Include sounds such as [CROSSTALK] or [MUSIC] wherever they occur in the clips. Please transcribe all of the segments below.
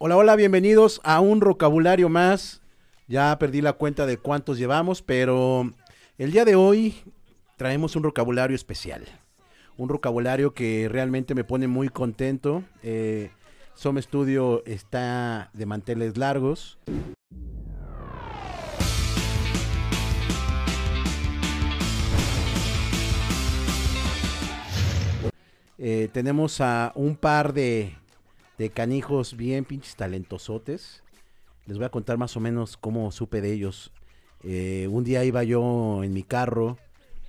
Hola, hola, bienvenidos a un vocabulario más. Ya perdí la cuenta de cuántos llevamos, pero el día de hoy traemos un vocabulario especial. Un vocabulario que realmente me pone muy contento. Eh, Studio está de manteles largos. Eh, tenemos a un par de, de canijos bien pinches talentosotes. Les voy a contar más o menos cómo supe de ellos. Eh, un día iba yo en mi carro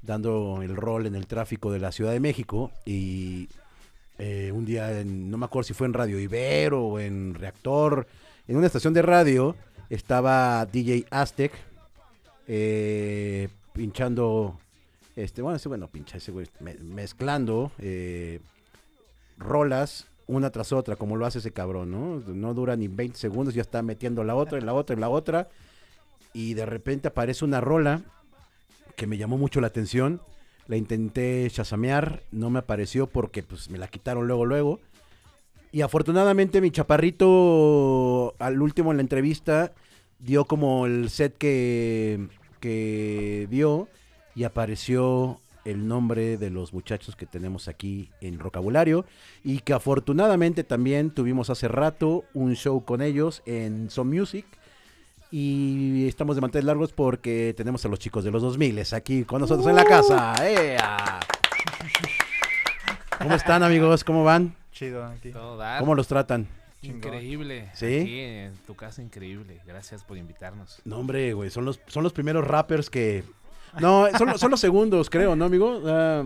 dando el rol en el tráfico de la Ciudad de México y eh, un día, en- no me acuerdo si fue en Radio Ibero o en Reactor, en una estación de radio estaba DJ Aztec eh, pinchando, este, bueno, ese bueno, pincha ese güey, me- mezclando eh, rolas una tras otra, como lo hace ese cabrón, ¿no? No dura ni 20 segundos, ya está metiendo la otra, en la otra, en la otra, y de repente aparece una rola que me llamó mucho la atención. La intenté chasamear, no me apareció porque pues me la quitaron luego, luego. Y afortunadamente mi chaparrito al último en la entrevista dio como el set que, que dio y apareció el nombre de los muchachos que tenemos aquí en Vocabulario y que afortunadamente también tuvimos hace rato un show con ellos en Some Music y estamos de manteles largos porque tenemos a los chicos de los 2000 aquí con nosotros en la casa. ¡Ea! ¿Cómo están amigos? ¿Cómo van? Chido aquí. ¿Cómo los tratan? Increíble. ¿Sí? Aquí en tu casa, increíble. Gracias por invitarnos. No, hombre, güey, son los, son los primeros rappers que... No, son, los- son los segundos, creo, ¿no, amigo? Ah,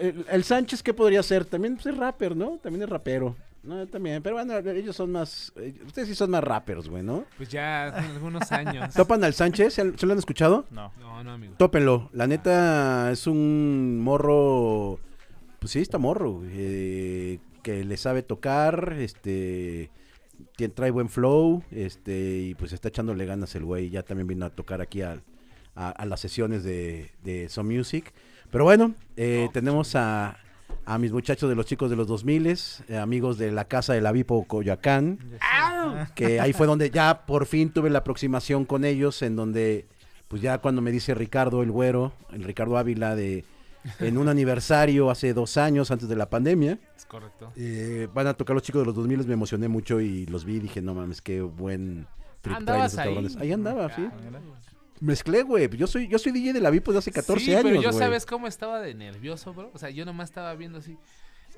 el, el Sánchez, ¿qué podría ser? También pues, es rapper, ¿no? También es rapero. No, también, pero bueno, ellos son más... eh, Ustedes sí son más rappers, güey, ¿no? Pues ya algunos años. [LAUGHS] ¿Topan al Sánchez? ¿Se, se lo han escuchado? No. No, no, amigo. Tópenlo. La neta es un morro. Pues sí, está morro. eh, que le sabe tocar. Este. tien- Trae buen flow. Este. Y pues está echándole ganas el güey. Ya también vino a tocar aquí al- a, a las sesiones de, de Some Music. Pero bueno, eh, tenemos a, a mis muchachos de los chicos de los 2000 eh, amigos de la casa de la Vipo Coyoacán que ahí fue donde ya por fin tuve la aproximación con ellos, en donde, pues ya cuando me dice Ricardo el güero, el Ricardo Ávila, de en un aniversario hace dos años, antes de la pandemia, Es correcto. eh, van a tocar los chicos de los 2000, me emocioné mucho y los vi y dije, no mames, qué buen ¿Andabas ahí? Ahí andaba, sí. Mezclé, güey, yo soy, yo soy DJ de la VIP de hace 14 sí, años, pero yo güey. sabes cómo estaba de nervioso, bro. O sea, yo nomás estaba viendo así.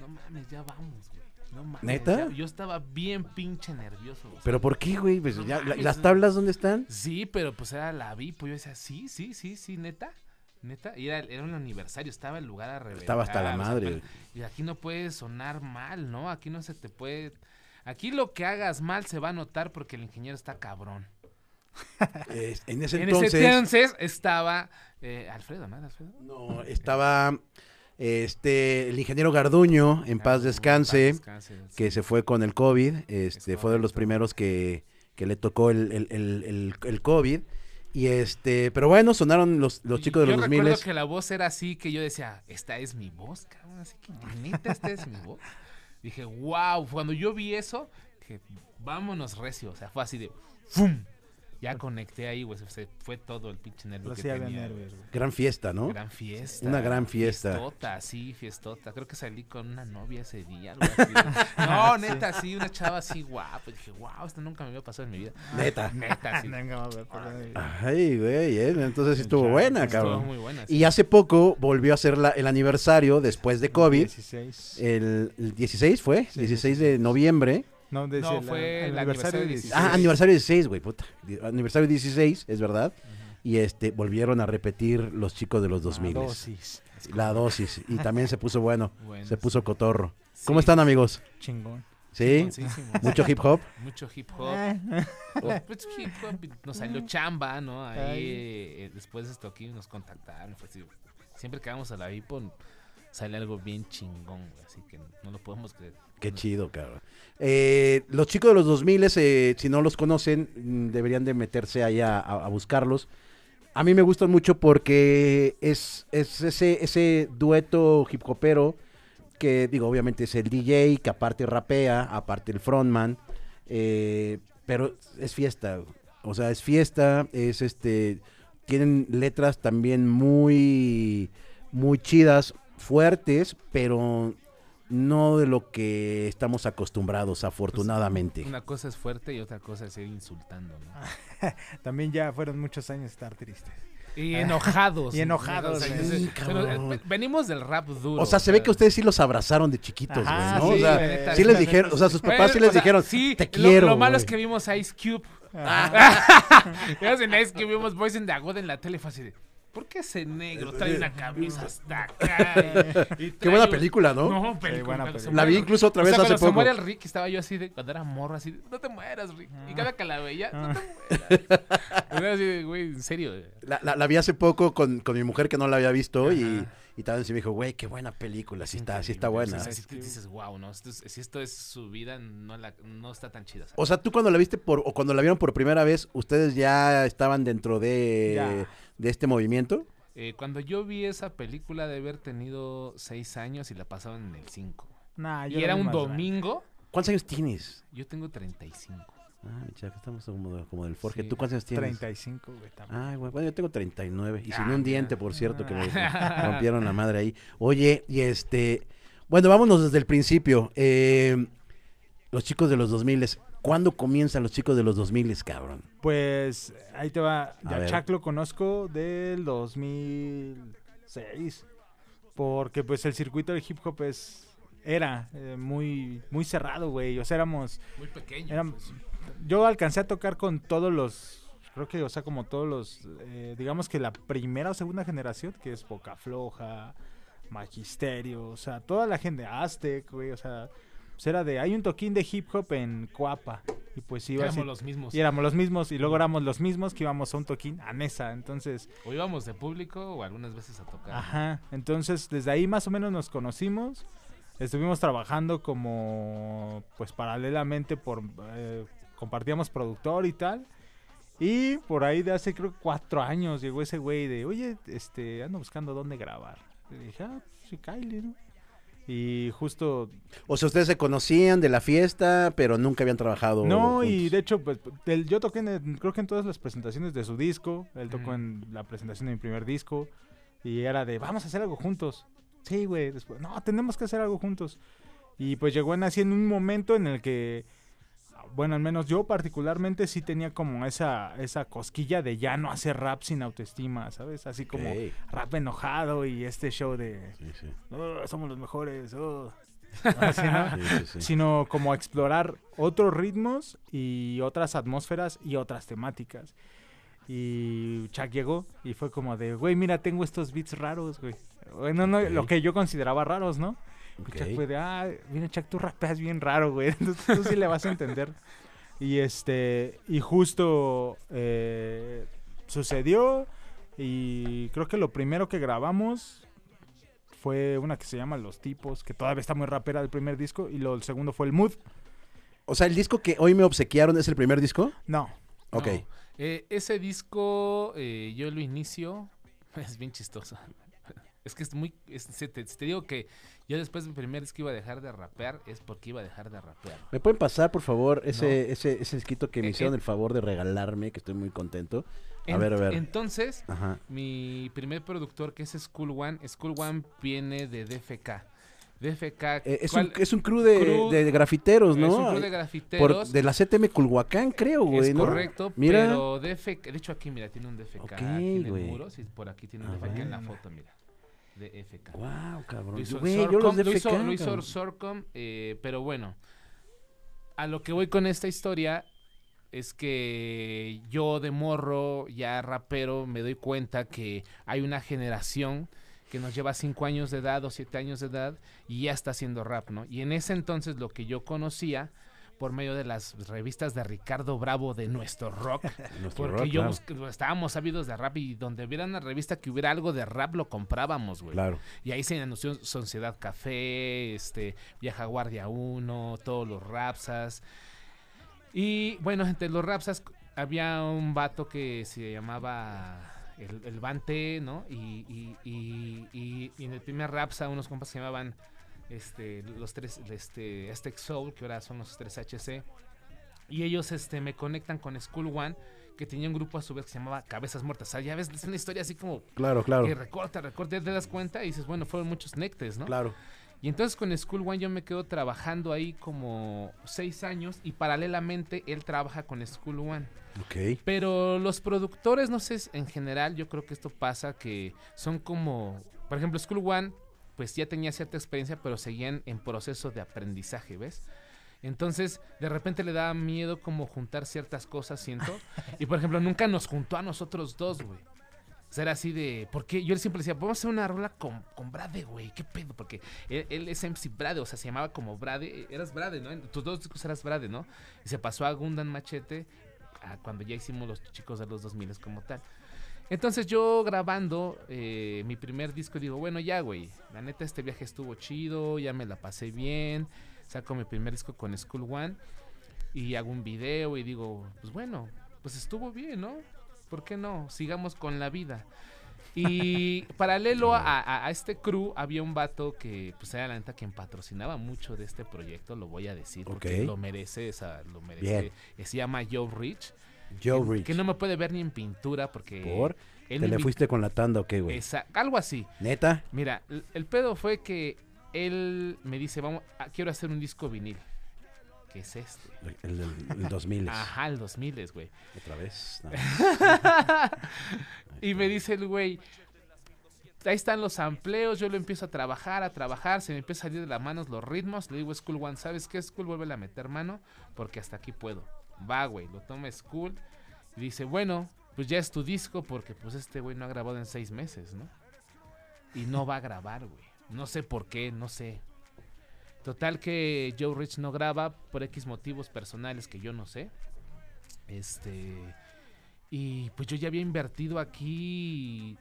No mames, ya vamos, güey. No mames. ¿Neta? ya- Yo estaba bien pinche nervioso. güey. ¿Pero por qué, güey? Pues No ya, la- mames, ¿Las tablas dónde están? Sí, pero pues era la vi, pues yo decía, sí, sí, sí, sí, neta. Neta, y era, era un aniversario, estaba el lugar a reventar. Estaba hasta la o sea, madre. pero- y aquí no puede sonar mal, ¿no? Aquí no se te puede... Aquí lo que hagas mal se va a notar porque el ingeniero está cabrón. Eh, en ese en entonces... ese entonces estaba eh, Alfredo, ¿no? Alfredo? No, estaba este el ingeniero Garduño, en paz descanse, En paz descanse, que sí. se fue con el COVID. Este fue de los primeros que, que le tocó el, el, el, COVID. Y este, pero bueno, sonaron los, los chicos de yo los 2000 recuerdo que la voz era así, que yo decía, esta es mi voz, cabrón, así que neta, esta es mi voz. Dije, wow, cuando yo vi eso, que vámonos recio, o sea, fue así de, ¡fum! Ya conecté ahí, güey, se- fue todo el pinche nervio Lo que tenía. nervios, güey. Gran fiesta, ¿no? Gran fiesta. Una gran fiesta. Fiestota, sí, fiestota. Creo que salí con una novia ese día. algo así. [LAUGHS] no, neta, sí, una chava así guapa. Dije, wow, esto nunca me había pasado en mi vida. [LAUGHS] Neta. Neta, sí. Venga, a ver, perdón. Ay, güey, eh, entonces sí estuvo buena, Estuvo cabrón. muy buena. sí. Y hace poco volvió a ser la- el aniversario después de COVID. 16. El, el 16 fue, Sí, 16 de noviembre. No, desde No, el- fue el aniversario aniversario 16. Ah, aniversario 16, güey, puta. Aniversario 16, es verdad. Y este, volvieron a repetir los chicos de los 2000. La dosis. La dosis. Y también se puso bueno. Bueno, Se puso cotorro. sí. ¿Cómo están, amigos? Chingón. ¿Sí? Mucho hip hop. Mucho hip hop. Ah. Pues hip hop. Nos salió chamba, ¿no? Ahí, Ay. eh, después de esto aquí nos contactaron. fue así, siempre que vamos a la VIPO sale algo bien chingón, güey. Así que no lo podemos creer. Qué chido, cabrón. Eh, los chicos de los 2000, eh, si no los conocen, mm, deberían de meterse ahí a, buscarlos. A mí me gustan mucho porque es, es ese, ese dueto hip hopero que, digo, obviamente es el DJ, que aparte rapea, aparte el frontman. eh, pero es fiesta. O sea, es fiesta, es este, tienen letras también muy, muy chidas, fuertes, pero no de lo que estamos acostumbrados, afortunadamente. Una cosa es fuerte y otra cosa es ir insultando, ¿no? [LAUGHS] También ya fueron muchos años estar tristes. Y enojados. [LAUGHS] Y enojados, O sea, güey. es- Sí, pero, cabrón. eh, venimos del rap duro. O sea, se ve que ustedes sí los abrazaron de chiquitos, güey, ¿no? sí, o sea, la neta, sí sí, les dijeron, o sea, sus papás sí les o sea, dijeron, sí, te quiero, Lo, malo güey". es que vimos Ice Cube. Vimos [LAUGHS] en Ice Cube, vimos Boys in the God en la tele. Fue así de, ¿por qué ese negro trae una camisa hasta acá? Y- [LAUGHS] y Qué buena película, ¿no? No, película. buena cuando se película. La vi incluso otra o vez sea, hace cuando se poco. muere el Rick, estaba yo así de, cuando era morro, así de, no te mueras, Rick. Y cada que la veía, no te mueras. Era así de, güey, en serio. La, la- la vi hace poco con, con mi mujer que no la había visto y, Ajá. y también se me dijo, güey, qué buena película, sí está, sí está buena. O sea, si te dices, wow, ¿no? Esto es- si esto es su vida, no, la, no está tan chida. ¿sabes? O sea, tú cuando la viste por, o cuando la vieron por primera vez, ¿ustedes ya estaban dentro de, Ya. De este movimiento? Eh, cuando yo vi esa película de haber tenido seis años y la pasaban en el 5. Nah, Y era un grande. domingo. ¿Cuántos años tienes? Yo tengo 35. Ah, mi chava, estamos como, como del Forge. Sí. ¿Tú cuántos años tienes? 35, güey. Ay, güey, bueno, yo tengo 39. Y sin Ah, un mira. diente, por cierto, que me [LAUGHS] rompieron la madre ahí. Oye, y este... Bueno, vámonos desde el principio. Eh, los chicos de los 2000, ¿cuándo comienzan los chicos de los 2000, cabrón? Pues ahí te va. A Ya. Chuck lo conozco del 2006. Porque pues el circuito del hip hop es era eh, muy muy cerrado, güey. O sea, éramos Muy pequeño. Eran- pues. yo alcancé a tocar con todos los creo que o sea, como todos los eh, digamos que la primera o segunda generación, que es Boca Floja, Magisterio, o sea, toda la gente Aztec, güey, o sea, pues era de hay un toquín de hip hop en Coapa y pues iba Éramos los mismos. y éramos los mismos y luego éramos los mismos que íbamos a un toquín a Nesa, entonces, O íbamos de público o algunas veces a tocar. ajá, entonces desde ahí más o menos nos conocimos. Estuvimos trabajando como pues paralelamente por eh, compartíamos productor y tal. Y por ahí de hace creo cuatro años llegó ese güey de, oye, este, ando buscando dónde grabar. Le dije, ah, sí, Kylie, ¿no? Y justo O sea, ustedes se conocían de la fiesta, pero nunca habían trabajado No, y de hecho, pues, yo toqué, en el- creo que en todas las presentaciones de su disco, él tocó Ujú. en la presentación de mi primer disco, y era de, vamos a hacer algo juntos. Sí, güey, después, no, tenemos que hacer algo juntos. Y pues llegó en así en un momento en el que, bueno, al menos yo particularmente sí tenía como esa, esa cosquilla de ya no hacer rap sin autoestima, ¿sabes? Así como rap enojado y este show de, Sí, sí, "Oh, somos los mejores, oh". [LAUGHS] Sino como explorar otros ritmos y otras atmósferas y otras temáticas. Y Chuck llegó y fue como de, güey, mira, tengo estos beats raros, güey. Bueno, no, lo que yo consideraba raros, ¿no? Y Ok. Chuck fue de, ah, mira, Chuck, tú rapeas bien raro, güey. [LAUGHS] Entonces tú sí le vas a entender. Y este, y justo eh, sucedió. Y creo que lo primero que grabamos fue una que se llama Los Tipos, que todavía está muy rapera del primer disco. Y lo, el segundo fue el Mood. O sea, el disco que hoy me obsequiaron es el primer disco. No. Ok. No. Eh, ese disco eh, yo lo inicio. [LAUGHS] Es bien chistoso. Es que es muy. es- se te, te digo que yo después del primer disco iba a dejar de rapear. Es porque iba a dejar de rapear. ¿Me pueden pasar, por favor, ese, ese, ese escrito que me Eh, hicieron eh. el favor de regalarme, que estoy muy contento? A En- ver, a ver. Entonces, Ajá. mi primer productor, que es School One, School One viene de DFK. DFK. Eh, es, ¿cuál- un, es un crew de, Crew- de grafiteros, ¿no? es un crew de Por- grafiteros. de la CTM Culhuacán, creo, güey, es ¿no? correcto, Mira. pero DFK, de hecho aquí, mira, tiene un DFK Ok, aquí en el muro, sí, por aquí tiene un A DFK en la foto, mira, DFK. Wow, cabrón. Lo hizo, Güey, yo los Sorcom, lo de hizo- FK, lo hizo cabrón. Sorcom, eh, pero bueno, a lo que voy con esta historia es que yo de morro, ya rapero, me doy cuenta que hay una generación que nos lleva cinco años de edad o siete años de edad y ya está haciendo rap, ¿no? Y en ese entonces lo que yo conocía por medio de las revistas de Ricardo Bravo de Nuestro Rock, [LAUGHS] Nuestro porque rock, yo claro. estábamos ávidos de rap y donde hubiera una revista que hubiera algo de rap lo comprábamos, güey. Claro. Y ahí se anunció Sociedad Café, este, Viaja Guardia 1, todos los Rapsas. Y bueno, entre los Rapsas había un vato que se llamaba el, el Bante, ¿no? Y, y, y, y- y en el primer Rapsa unos compas se llamaban este, los tres, este, Aztec Soul, que ahora son los tres HC. Y ellos este, me conectan con School One, que tenía un grupo a su vez que se llamaba Cabezas Muertas. O sea, ya ves, es una historia así como Claro, claro. que recorta, recorta, te das cuenta y dices, bueno, fueron muchos nectes, ¿no? Claro. Y entonces con School One yo me quedo trabajando ahí como seis años y paralelamente él trabaja con School One. Ok. Pero los productores, no sé, en general, yo creo que esto pasa que son como, por ejemplo, School One, pues ya tenía cierta experiencia, pero seguían en proceso de aprendizaje, ¿ves? Entonces, de repente le daba miedo como juntar ciertas cosas, siento. [LAUGHS] Y por ejemplo, nunca nos juntó a nosotros dos, güey. O sea, era así de. Porque yo siempre decía, vamos a hacer una rola con, con Brade, güey. ¿Qué pedo? Porque él, él es MC Brade, o sea, se llamaba como Brade. Eras Brade, ¿no? En tus dos discos eras Brade, ¿no? Y se pasó a Gundan Machete a cuando ya hicimos los chicos de los 2000 como tal. Entonces yo grabando eh, mi primer disco digo, bueno, ya, güey. La neta, este viaje estuvo chido, ya me la pasé bien. Saco mi primer disco con School One y hago un video y digo, pues bueno, pues estuvo bien, ¿no? ¿Por qué no? Sigamos con la vida. Y [LAUGHS] paralelo a, a- a este crew había un vato que pues era la neta quien patrocinaba mucho de este proyecto, lo voy a decir, porque lo merece, esa, lo merece. Bien. Se llama Joe Rich. Joe que, Rich. que no me puede ver ni en pintura porque... ¿Por? él ¿Te le fuiste con la tanda o qué, güey? Algo así. ¿Neta? Mira, el, el pedo fue que él me dice, vamos, ah, quiero hacer un disco vinil. ¿Qué es este? El, el, el 2000. [LAUGHS] Ajá, el 2000 güey. Otra vez. No. [LAUGHS] Y me dice el güey, ahí están los amplios, yo lo empiezo a trabajar, a trabajar, se me empieza a salir de las manos los ritmos, le digo School One, ¿sabes qué School? Vuelve a meter mano, porque hasta aquí puedo. Va, güey, lo toma School y dice, bueno, pues ya es tu disco, porque pues este güey no ha grabado en seis meses, ¿no? Y no va a grabar, güey. No sé por qué, no sé. Total que Joe Rich no graba por X motivos personales que yo no sé. Este... Y pues yo ya había invertido aquí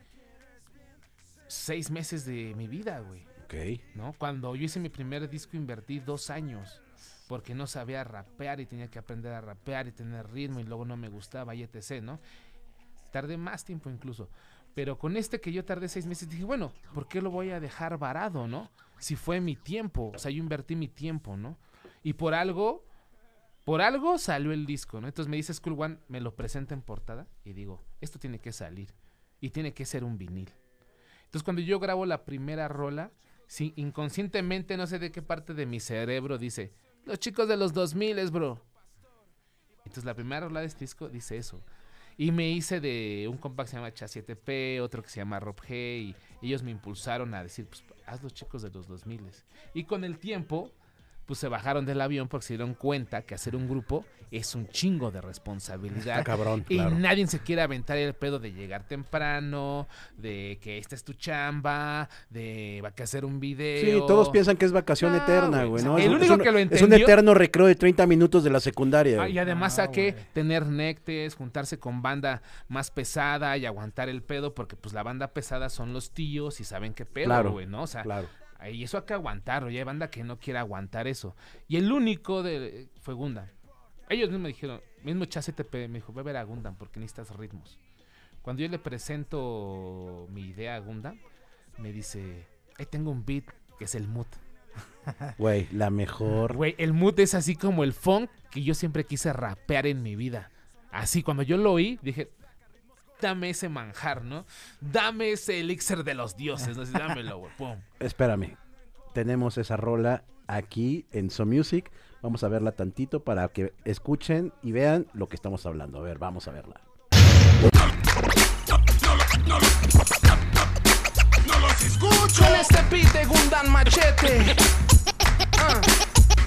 seis meses de mi vida, güey. Ok. ¿No? Cuando yo hice mi primer disco invertí dos años. Porque no sabía rapear y tenía que aprender a rapear y tener ritmo y luego no me gustaba y etc., ¿no? Tardé más tiempo incluso. Pero con este que yo tardé seis meses dije, bueno, ¿por qué lo voy a dejar varado, no? Si fue mi tiempo, o sea, yo invertí mi tiempo, ¿no? Y por algo, por algo salió el disco, ¿no? Entonces me dice School One, me lo presenta en portada y digo, esto tiene que salir y tiene que ser un vinil. Entonces cuando yo grabo la primera rola, sí, inconscientemente no sé de qué parte de mi cerebro dice, los chicos de los 2000 bro. Entonces la primera rola de este disco dice eso. Y me hice de un compa que se llama Cha7P, otro que se llama Rob G, y ellos me impulsaron a decir, pues haz los chicos de los 2000 Y con el tiempo, pues se bajaron del avión porque se dieron cuenta que hacer un grupo es un chingo de responsabilidad. Está [LAUGHS] cabrón, Y claro. nadie se quiere aventar el pedo de llegar temprano, de que esta es tu chamba, de va a hacer un video. Sí, todos piensan que es vacación No, eterna, güey, el Es un- único es un, que lo Es un entendió- eterno recreo de 30 minutos de la secundaria. Ah, y además Ah, saqué güey. tener nectes, juntarse con banda más pesada y aguantar el pedo, porque pues la banda pesada son los tíos y saben qué pedo, Claro, güey, ¿no? O sea, Claro. Y eso hay que aguantarlo, y hay banda que no quiere aguantar eso. Y el único de fue Gundam. Ellos mismos me dijeron, mismo ChatCTP me dijo, ve a ver a Gundam porque necesitas ritmos. Cuando yo le presento mi idea a Gundam, me dice, ahí tengo un beat que es el mood. [LAUGHS] Güey, la mejor. Güey, el mood es así como el funk que yo siempre quise rapear en mi vida. Así, cuando yo lo oí, dije, dame ese manjar, ¿no? Dame ese elixir de los dioses, ¿no? Así, dámelo, güey, pum. Espérame. Tenemos esa rola aquí en So Music. Vamos a verla tantito para que escuchen y vean lo que estamos hablando. A ver, vamos a verla. Con este beat de Gundam Machete.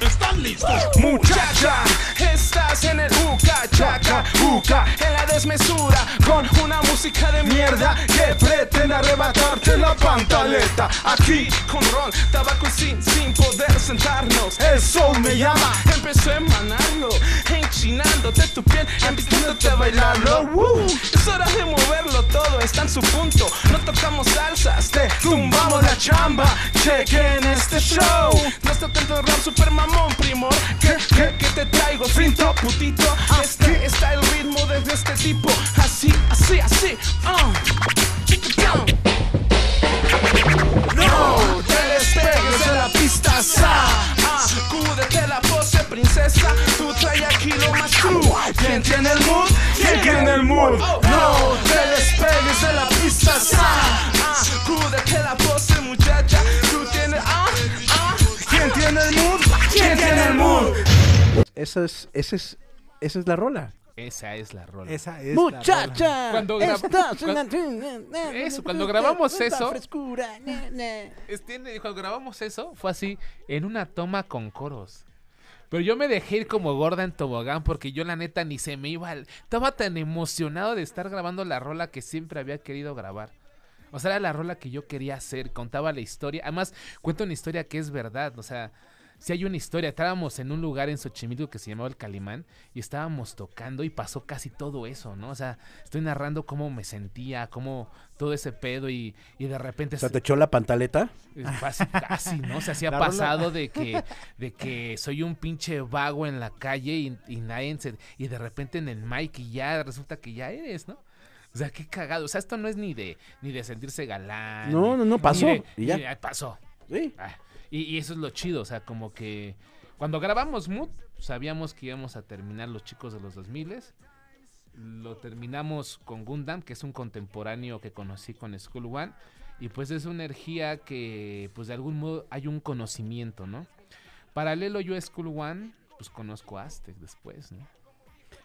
¿Están listos? Muchacha, estás en el Uca, chaca, Uca, en la desmesura, con una música de mierda que pretende arrebatarte la pantaleta. Aquí, con ron, tabaco sin, sin poder sentarnos. El sol me llama, empezó a emanarlo, enchinándote tu piel, empezándote a bailarlo. Es hora de moverlo todo, está en su punto. No tocamos salsas, te tumbamos la chamba. Chequen este show. No está tanto rap super mamón, primor. Que, que, que te traigo, finto, putito. Este está el ritmo de este tipo. Así, así, así. ah. No te despegues de la pista, sa. Ah, la pose, princesa. esa, tú trae aquí lo más true. ¿Quién tiene el mood? ¿Quién tiene el mood? No Esa es, esa es, esa es la rola. Esa es la rola. Esa es la rola. Muchacha, Cuando grab- estás en cuan- la- Eso, cuando grabamos eso- frescura, na, na. Es- tiene- cuando grabamos eso, fue así, en una toma con coros. Pero yo me dejé ir como gorda en tobogán porque yo la neta ni se me iba. al- Estaba tan emocionado de estar grabando la rola que siempre había querido grabar. O sea, era la rola que yo quería hacer, contaba la historia. Además, cuento una historia que es verdad. O sea, si hay una historia. Estábamos en un lugar en Xochimilco que se llamaba El Calimán y estábamos tocando y pasó casi todo eso, ¿no? O sea, estoy narrando cómo me sentía, cómo todo ese pedo y, y de repente... O sea, se- te echó la pantaleta. es Casi, casi, ¿no? Se hacía [LAUGHS] La rola- pasado de que, de que soy un pinche vago en la calle y, y nadie se- y de repente en el mic y ya resulta que ya eres, ¿no? O sea, qué cagado. O sea, esto no es ni de, ni de sentirse galán. No, no, no, ni pasó, de- y ya. ni de, "Ah, pasó. Sí. Ah, y, y eso es lo chido, o sea, como que cuando grabamos Mood, sabíamos que íbamos a terminar los chicos de los 2000 Lo terminamos con Gundam, que es un contemporáneo que conocí con School One. Y pues es una energía que, pues de algún modo hay un conocimiento, ¿no? Paralelo yo a School One, pues conozco a Aztec después, ¿no?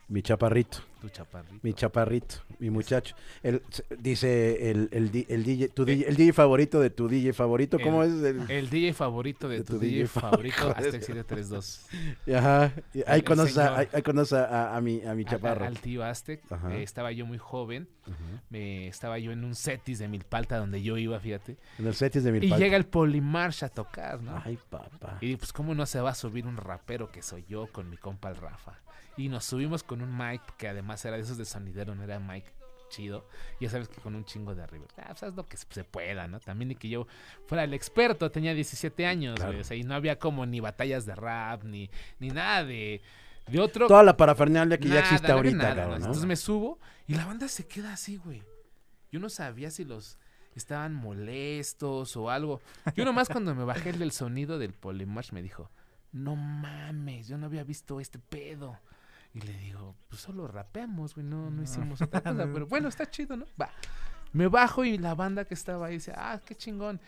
Mi chaparrito, Tu chaparrito. mi chaparrito, mi muchacho. El, dice el, el, el DJ, tu DJ, el DJ favorito de tu DJ favorito, ¿cómo es? El- El DJ favorito de, De tu, tu DJ, DJ favorito. Aztec 732. [LAUGHS] Ajá. Ahí conoces, a, señor. ahí, ahí conoces a, a mi, a mi chaparro. Al, tío Aztec. Eh, estaba yo muy joven. Me estaba yo en un setis de Milpalta donde yo iba, fíjate. En el setis de mi Y llega el Polimarch a tocar, ¿no? Ay, papá. Y pues cómo no se va a subir un rapero que soy yo con mi compa el Rafa. Y nos subimos con un mic que además era de esos de sonidero, no era mic chido. Ya sabes que con un chingo de arriba. Ah, pues haz lo que se pueda, ¿no? También ni que yo fuera el experto, tenía 17 años, Claro. güey. O sea, y no había como ni batallas de rap, ni, ni nada de, de otro. Toda la parafernalia que ya existe no ahorita, nada, cabrón, ¿no? Entonces me subo y la banda se queda así, güey. Yo no sabía si los estaban molestos o algo. Yo nomás cuando me bajé el del sonido del Polymarch me dijo, no mames, yo no había visto este pedo. Y le digo, pues solo rapeamos, güey, no, no hicimos otra [LAUGHS] cosa. Pero bueno, está chido, ¿no? Va. Me bajo y la banda que estaba ahí dice, ah, qué chingón.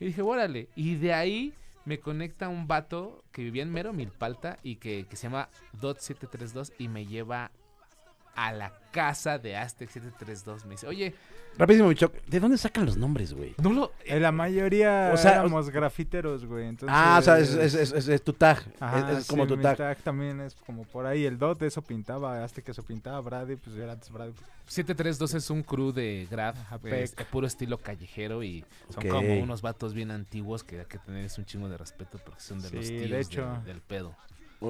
Y dije, órale. Y de ahí me conecta un vato que vivía en Mero Milpalta y que, que se llama Dot732 y me lleva a la casa de Aztec 732. Me dice, oye, Rapidísimo. ¿De dónde sacan los nombres, güey? no lo... Eh, la mayoría O sea, éramos grafiteros, güey. Entonces, Ah, o sea, es, es, es, es- es tu tag. Ajá, es, es como sí, tu mi tag. también es como por ahí. El dot, eso pintaba. Que eso pintaba Brady, pues era antes Brady. 732 es un crew de graf, Ajá, es pec. puro estilo callejero y son como unos vatos bien antiguos que hay que tener un chingo de respeto porque son de los tíos de de- del pedo.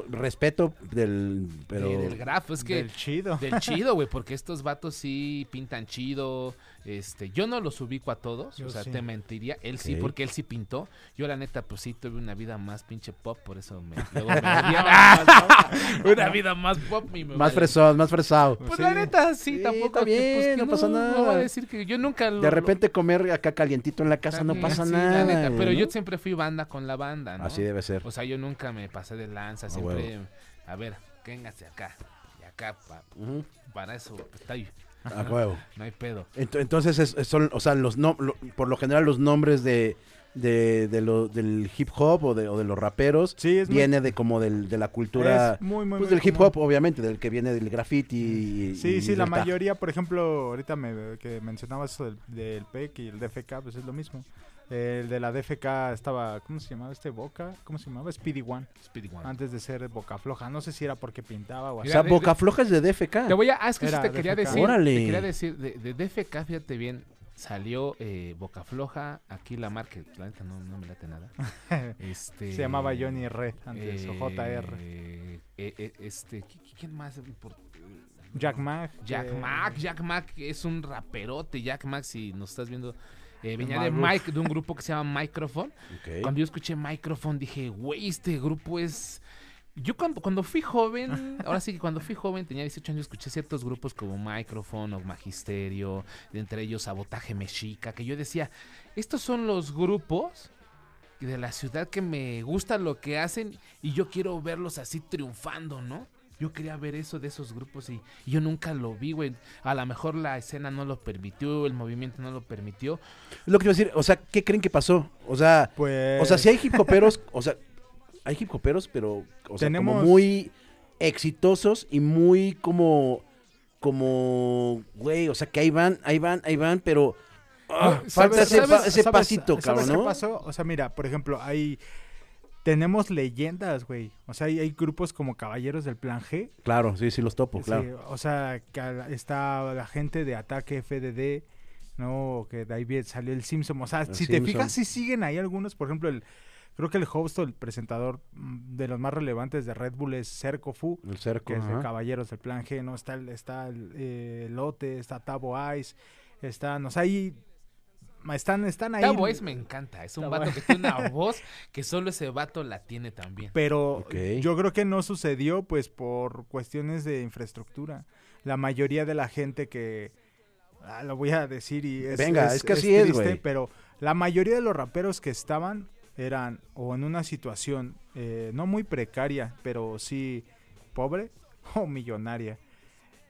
Respeto del. Pero. Del graf, es que... Del chido. Del chido, güey, [LAUGHS] porque estos vatos sí pintan chido. Este, yo no los ubico a todos, Yo o sea, sí. te mentiría. Él sí, porque él sí pintó. Yo la neta, pues sí tuve una vida más pinche pop, por eso me, [LAUGHS] luego me odiaba. [LAUGHS] una vida más pop y me Más fresón, más fresado. Pues Sí. la neta, sí, Sí, tampoco. está que, pues, que no pasa No nada. voy a decir que yo nunca lo- De repente comer acá calientito en la casa no pasa sí, nada. la neta, pero yo siempre fui banda con la banda, ¿no? Así debe ser. O sea, yo nunca me pasé de lanza, siempre. A ver, véngase acá. Y acá, pa- para eso, pues, está ahí. A huevo. [LAUGHS] No hay pedo. Ent- Entonces, es- es- son, o sea, los no, lo- por lo general los nombres de, de, de lo- del hip hop o de, o de los raperos Sí, es muy- viene de como del, de la cultura, es muy, muy, pues muy del hip común. hop, obviamente, del que viene del graffiti. y- Sí, y sí, la tag. mayoría, por ejemplo, ahorita me, que mencionabas eso del, del PEC y el DFK, pues es lo mismo. El de la DFK estaba, ¿cómo se llamaba este Boca? ¿Cómo se llamaba? Speedy One, Speedy One. antes de ser Boca Floja. No sé si era porque pintaba o O así. Mira, sea, de- Boca de- Floja es de DFK. Te voy a. Ah, es que eso Era te quería decir. Órale. Te quería decir. De, de DFK, fíjate bien. Salió eh, Boca Floja. Aquí la marca. La neta no, no me late nada. [LAUGHS] Este, Se llamaba Johnny Red antes, o JR. eh, eh, eh, este, ¿qui- qui- ¿Quién más? Por- Jack Mag. Jack que- Mack. Jack Mack es un raperote. Jack Mack, si nos estás viendo. Eh, venía de. Mike, de un grupo que se llama Microphone. Cuando yo escuché Microphone dije, güey, este grupo es... Yo cuando, cuando fui joven, [LAUGHS] ahora sí que cuando fui joven, tenía 18 años, escuché ciertos grupos como Microphone o Magisterio, de entre ellos Sabotaje Mexica, que yo decía, estos son los grupos de la ciudad que me gusta lo que hacen y yo quiero verlos así triunfando, ¿no? Yo quería ver eso de esos grupos y, y yo nunca lo vi, güey. A lo mejor la escena no lo permitió, el movimiento no lo permitió. Lo que iba a decir, o sea, ¿qué creen que pasó? O sea, Pues. o sea, si hay hip hoperos, o sea, hay hip hoperos, pero o sea, como Tenemos- muy exitosos y muy como como güey, o sea, que ahí van, ahí van, ahí van, pero ah, No, falta ¿sabes- ese, pa- ese ¿sabes- pasito, ¿sabes cabrón, qué ¿no? pasó? O sea, mira, por ejemplo, hay. Tenemos leyendas, güey. O sea, hay, hay grupos como Caballeros del Plan G. Claro, sí, sí los topo, Sí, claro. o sea, que está la gente de Ataque FDD, ¿no? Que de ahí salió el Simpson. O sea, El si te fijas, sí siguen ahí algunos. Por ejemplo, el creo que el host o el presentador mm, de los más relevantes de Red Bull es Cerco Fu, El cerco, que es de. Caballeros del Plan G, ¿no? Está el, está el eh, Lote, está Tabo Ice, están, o sea, ahí... Están, están ahí. Tabo Ice me encanta, es un Tabo vato que tiene una [LAUGHS] voz que solo ese vato la tiene también. Pero Ok. yo creo que no sucedió pues por cuestiones de infraestructura. La mayoría de la gente que ah, lo voy a decir y es Venga, es que así es, triste, güey. pero la mayoría de los raperos que estaban eran o en una situación eh, no muy precaria, pero sí pobre [LAUGHS] o millonaria.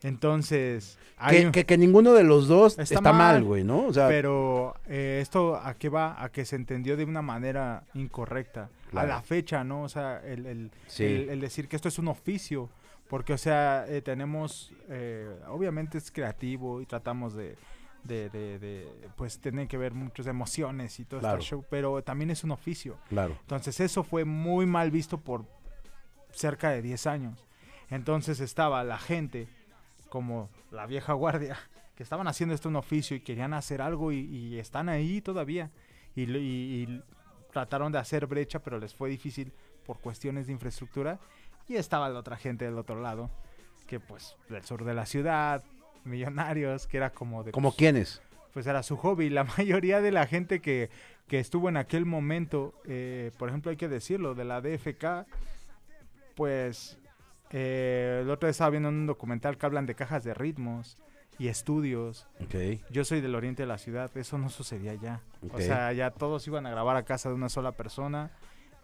Entonces, hay- Que, que, que ninguno de los dos Está está, mal, güey, ¿no? O sea, pero eh, esto a qué va? A que se entendió de una manera incorrecta. Claro. A la fecha, ¿no? O sea, el, el- Sí. el- el decir que esto es un oficio. Porque, o sea, eh, tenemos, eh, obviamente es creativo y tratamos de, de, de- de, pues, tiene que ver muchas emociones y todo Claro. este show, pero también es un oficio. claro. Entonces eso fue muy mal visto por cerca de 10 años. Entonces estaba la gente como la vieja guardia [LAUGHS] que estaban haciendo esto un oficio y querían hacer algo y, y están ahí todavía. Y, lo- y- y trataron de hacer brecha, pero les fue difícil por cuestiones de infraestructura. Y estaba la otra gente del otro lado, que pues del sur de la ciudad, millonarios, que era como de... ¿Como pues, quiénes? pues era su hobby. La [LAUGHS] mayoría de la gente que, que estuvo en aquel momento, eh, por ejemplo, hay que decirlo, de la DFK, pues eh, el otro día estaba viendo un documental que hablan de cajas de ritmos y estudios. Ok. Yo soy del oriente de la ciudad, eso no sucedía ya. Ok. O sea, ya todos iban a grabar a casa de una sola persona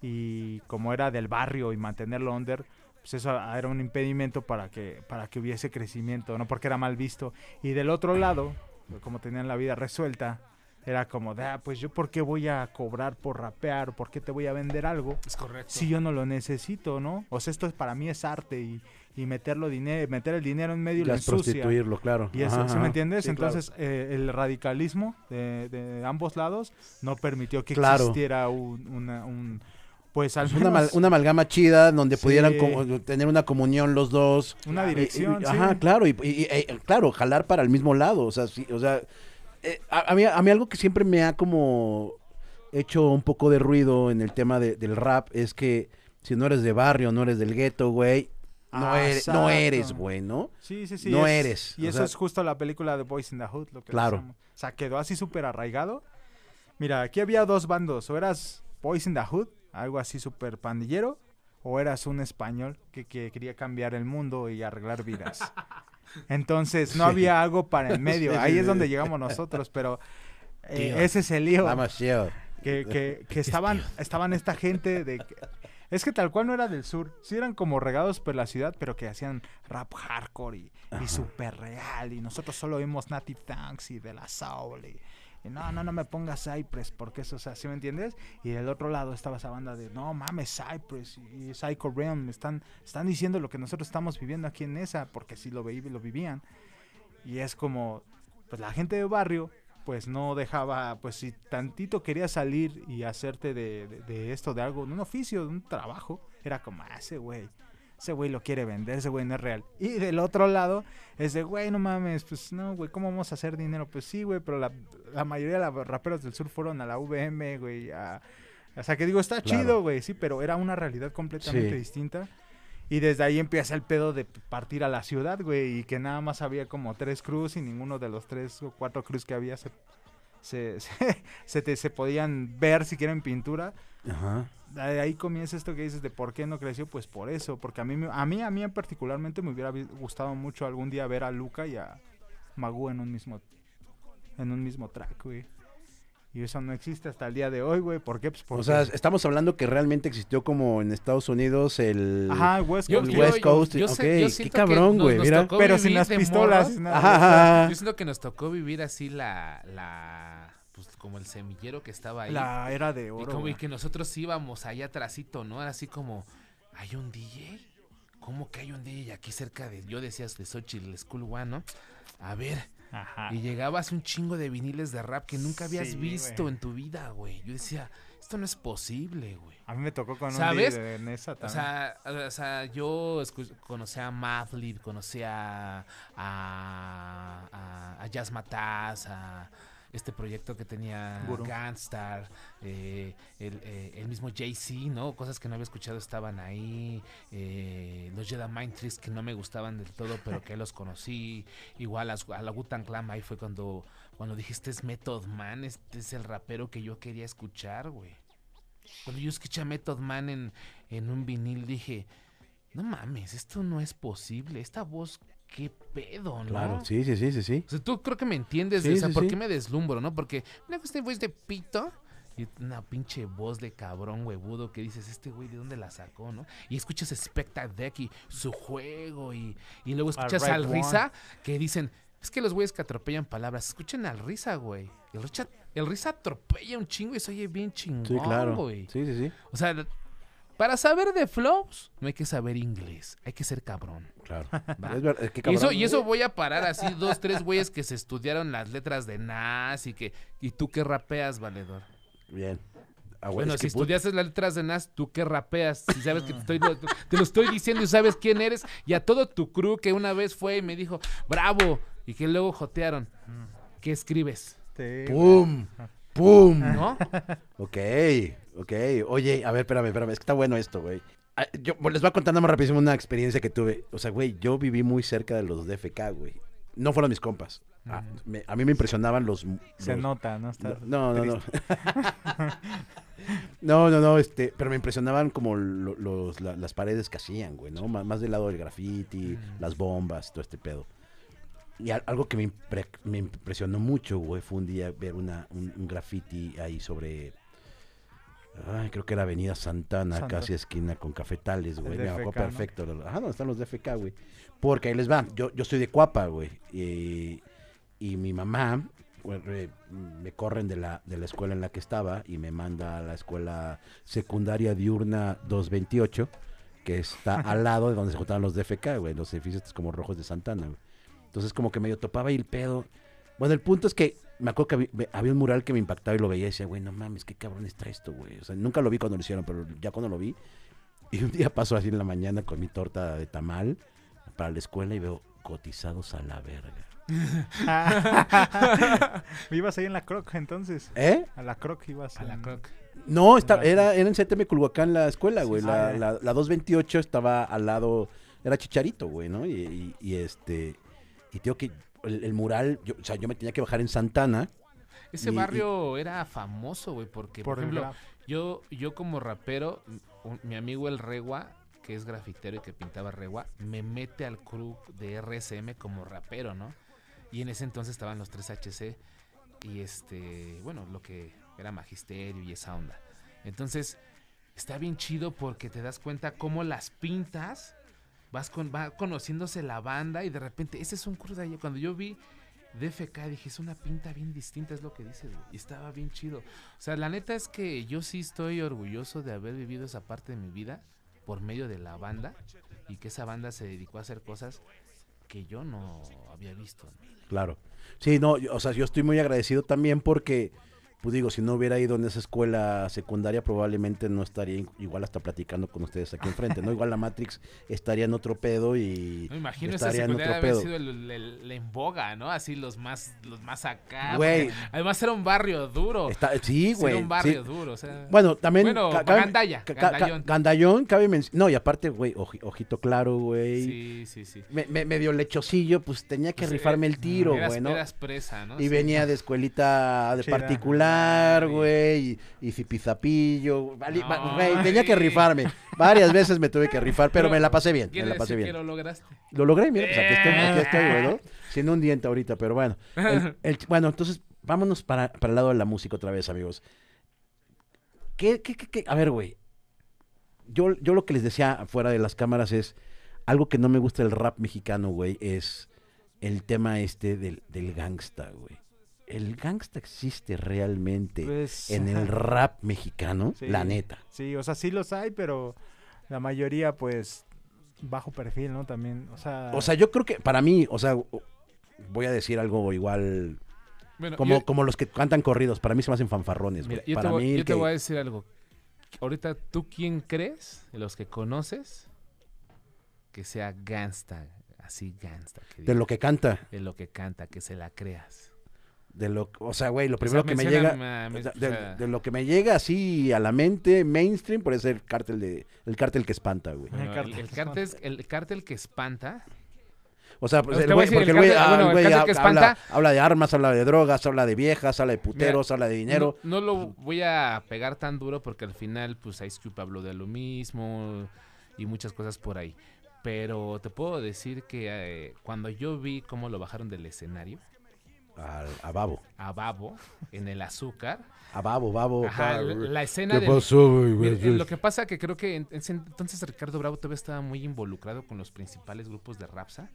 y como era del barrio y mantenerlo under, pues eso era un impedimento para que para que hubiese crecimiento, no porque era mal visto. Y del otro lado, como tenían la vida resuelta, era como, de, ah, pues yo por qué voy a cobrar por rapear, por qué te voy a vender algo Es correcto. si yo no lo necesito, ¿no? O sea, esto es para mí es arte y, y meterlo dinero, meter el dinero en medio Ya lo es ensucia. prostituirlo, claro. Y eso, Ajá, ¿sí ajá. me entiendes? Sí, claro. Entonces, eh, el radicalismo de, de ambos lados no permitió que Claro. existiera un, una, un pues al Pues una, mal- menos una amalgama chida donde Sí. pudieran como- tener una comunión los dos. una Y- y- dirección, sí. Ajá, claro, y, y- y, eh, claro, jalar para el mismo lado, o sea, sí, o sea, eh, a, a mí, a mí algo que siempre me ha como hecho un poco de ruido en el tema de- del rap es que si no eres de barrio, no eres del gueto, güey, no, Ah, eres, no eres, güey, ¿no? Sí, sí, sí. No es- eres, Y eso sea- es justo la película de Boys in the Hood, lo que Claro. decíamos. O sea, quedó así súper arraigado. Mira, aquí había dos bandos. O eras Boys in the Hood, algo así súper pandillero, o eras un español que, que quería cambiar el mundo y arreglar vidas. [LAUGHS] Entonces, no Sí. había algo para en medio. [LAUGHS] Sí, Ahí sí, es donde llegamos nosotros, pero eh, ese es el lío. Que, que, que estaban, estaban esta gente de... es que tal cual no era del sur. Sí eran como regados por la ciudad, pero que hacían rap hardcore y, y súper real. Y nosotros solo vimos Native Tanks y de la Soul. Y, y no, no, no me pongas Cypress, porque eso, o sea, ¿sí me entiendes? Y del otro lado estaba esa banda de, no mames, Cypress y Psycho Realm. Están, están diciendo lo que nosotros estamos viviendo aquí en esa, porque sí lo, veí, lo vivían. Y es como, pues la gente de barrio, pues no dejaba, pues si tantito quería salir y hacerte de, de- esto, de algo, de un oficio, de un trabajo, era como, ah, ese güey, ese güey lo quiere vender, ese güey no es real. Y del otro lado, es de, güey, no mames, pues no, güey, ¿cómo vamos a hacer dinero? Pues sí, güey, pero la, la mayoría de los raperos del sur fueron a la VM, güey, a... O sea, que digo, está Claro. chido, güey, sí, pero era una realidad completamente Sí. distinta. Y desde ahí empieza el pedo de partir a la ciudad, güey, y que nada más había como tres crews y ninguno de los tres o cuatro crews que había se, se, se, [LAUGHS] se te- se podían ver siquiera en pintura. Ajá. De ahí comienza esto que dices de por qué no creció, pues por eso, porque a mí, me- a mí, a mí particularmente me hubiera gustado mucho algún día ver a Luca y a Magu en un mismo, en un mismo track, güey. Y eso no existe hasta el día de hoy, güey. ¿Por qué? Pues porque... O sea, estamos hablando que realmente existió como en Estados Unidos el, Ajá, West Yo- el Coast. yo- West Coast. yo ok, sé- yo qué siento que cabrón, nos- güey, mira. Pero sin vivir las pistolas. nada. Ajá. Yo siento que nos tocó vivir así la, la, pues como el semillero que estaba ahí. La era de y, oro. como, y que nosotros íbamos allá atrásito, ¿no? Era así como, ¿hay un DJ? ¿Cómo que hay un DJ aquí cerca de, yo decías de Xochitl, School One, ¿no? A ver, Ajá. y llegabas un chingo de viniles de rap que nunca habías Sí, visto en tu vida, güey. Yo decía, esto no es posible, güey. A mí me tocó con ¿Sabes? un DJ de Nesa O también. sea, o sea, yo escu- conocí a Madlib, conocí a, a, a, a Jazz Mataz, a este proyecto que tenía Guru. Gunstar, eh, el, eh, el mismo Jay-Z, ¿no? Cosas que no había escuchado estaban ahí, eh, los Jedi Mind Tricks que no me gustaban del todo, pero que los conocí, igual a, a la Wu-Tang Clan, ahí fue cuando, cuando dije, este es Method Man, este es el rapero que yo quería escuchar, güey. Cuando yo escuché a Method Man en, en un vinil dije, no mames, esto no es posible. Esta voz, qué pedo, ¿no? Claro, sí, sí, sí, sí, sí. O sea, tú creo que me entiendes, Sí, o sea, sí, ¿por sí. qué me deslumbro, no? Porque una cuestión voz de pito y una pinche voz de cabrón huevudo que dices, este güey, ¿de dónde la sacó, no? Y escuchas Spectre Deck y su juego y, y luego escuchas al. Risa que dicen, es que los güeyes que atropellan palabras, escuchen al Risa, güey. El Risa, el Risa atropella un chingo y se oye bien chingón, Sí, claro. güey. Sí, sí, sí. O sea, para saber de flows, no hay que saber inglés, hay que ser cabrón. Claro. [LAUGHS] Es verdad, Y eso, cabrón. y eso voy a parar así, dos, tres güeyes que se estudiaron las letras de Nas y que. ¿Y tú qué rapeas, valedor? Bien. Ah, Bueno, es si estudiaste las letras de Nas, ¿tú qué rapeas? Si sabes que te, estoy, te lo estoy diciendo y sabes quién eres. Y a todo tu crew que una vez fue y me dijo, bravo, y que luego jotearon. ¿Qué escribes? Sí, ¡Pum! ¡Pum! ¿No? [LAUGHS] Ok, ok. Oye, a ver, espérame, espérame. Es que está bueno esto, güey. Ah, Yo les voy a contar nada más rapidísimo una experiencia que tuve. O sea, güey, yo viví muy cerca de los DFK, güey. No fueron mis compas. Ah, me- a mí me impresionaban los... Se nota, ¿no? Está No, no, no. [LAUGHS] No, no, no, este, pero me impresionaban como lo- los, la- las paredes que hacían, güey, ¿no? Má- Más, del lado del graffiti, las bombas, todo este pedo. Y al- algo que me, impre- me impresionó mucho, güey, fue un día ver una, un, un graffiti ahí sobre, ay, creo que era Avenida Santana, Santa. casi esquina con Cafetales, güey. Me ¿no? perfecto. Ajá, donde están los DFK, güey. Porque ahí les va, yo, yo soy de Cuapa, güey. Y, y mi mamá, me corren de la, de la escuela en la que estaba y me manda a la escuela secundaria diurna 228, que está [LAUGHS] al lado de donde se juntaban los DFK, güey, los edificios como rojos de Santana, güey. Entonces como que medio topaba ahí el pedo. Bueno, el punto es que me acuerdo que había, un mural que me impactaba y lo veía y decía, güey, no mames, qué cabrón está esto, güey. O sea, nunca lo vi cuando lo hicieron, pero ya cuando lo vi. [LAUGHS] Y un día paso así en la mañana con mi torta de tamal para la escuela y veo cotizados a la verga. [LAUGHS] ¿Ibas ahí en la croc entonces? ¿Eh? A la croc ibas. A la croc. No, está, Gracias. era, era en CTM Culhuacán la escuela, güey. sí. la, la, la 228 estaba al lado, era Chicharito, güey, ¿no? Y, y- y este, y tengo que, el, el mural, yo, o sea, yo me tenía que bajar en Santana. Ese Y- y- barrio era famoso, güey, porque, por, ejemplo, yo, yo como rapero, un- mi amigo el Regua, que es grafitero y que pintaba Regua, me mete al crew de RSM como rapero, ¿no? Y en ese entonces estaban los 3HC y este, bueno, lo que era magisterio y esa onda. Entonces, está bien chido porque te das cuenta cómo las pintas, vas con, va conociéndose la banda y de repente, ese es un crew de allá. Cuando yo vi DFK dije, es una pinta bien distinta, es lo que dices. Y estaba bien chido. O sea, la neta es que yo sí estoy orgulloso de haber vivido esa parte de mi vida por medio de la banda y que esa banda se dedicó a hacer cosas que yo no había visto. Claro. Sí, no, o sea, yo estoy muy agradecido también porque, pues digo, si no hubiera ido en esa escuela secundaria, probablemente no estaría igual hasta platicando con ustedes aquí enfrente, ¿no? Igual la Matrix estaría en otro pedo y No me imagino esa estaría en secundaria otro haber pedo. sido el, el- el en boga, ¿no? Así los más, los más acá. Güey. Además era un barrio duro. Está- sí, güey. Era un barrio sí. duro, o sea. Bueno, también. Bueno, ca- cabe- Gandaya, ca- ca- Gandayón. Gandayón, cabe menc- No, y aparte, güey, oji- ojito claro, güey. sí, sí, sí. Me, me- medio lechosillo, pues tenía que Pues, rifarme eh, el tiro, güey, ¿no? eras presa, ¿no? Y Sí. venía de escuelita de particular, Ay. güey, y, y zipizapillo. vali- va- güey, tenía que rifarme. Varias veces me tuve que rifar, pero, Pero, me la pasé bien, me la pasé bien. que lo lograste. Lo logré, mira, pues aquí estoy, aquí estoy, güey, ¿no? [LAUGHS] Sin un diente ahorita, pero bueno. El- el- bueno, entonces vámonos para, para el lado de la música otra vez, amigos. ¿Qué, qué, qué, qué? A ver, güey. Yo, yo lo que les decía fuera de las cámaras es algo que no me gusta del rap mexicano, güey, es el tema este del, del gangsta, güey. ¿El gangsta existe realmente Pues, en el rap mexicano? Sí. La neta. Sí, o sea, sí los hay, pero la mayoría, pues, bajo perfil, ¿no? También, o sea... O sea, yo creo que para mí, o sea, voy a decir algo igual Bueno, como, yo- como los que cantan corridos. Para mí se me hacen fanfarrones. Mira, yo, te Para voy, mí yo el te que- voy a decir algo. Ahorita, ¿tú quién crees de los que conoces que sea gangsta? Así gangsta. Que de diga, lo que canta, de lo que canta, que se la creas. De lo, o sea, güey, lo O primero sea, que me llega, ah, me- de, lo que me llega así a la mente mainstream puede ser cártel de, el cártel que espanta, güey. bueno, El el, cártel el que cártel, es- el cártel que espanta. O sea, pues el güey, porque el el güey, ah, bueno, el el güey que habla, espanta- habla de armas, habla de drogas, habla de viejas, habla de puteros, habla de dinero. No, no lo voy a pegar tan duro porque al final, pues Ice Cube habló de lo mismo y muchas cosas por ahí. Pero te puedo decir que eh, cuando yo vi cómo lo bajaron del escenario Al- a Babo. a Babo en el azúcar, A Babo, Babo. ajá, la, la escena ¿Qué del- pasó, güey? Mira, güey? eh, lo que pasa que creo que en entonces Ricardo Bravo todavía estaba muy involucrado con los principales grupos de Rapsa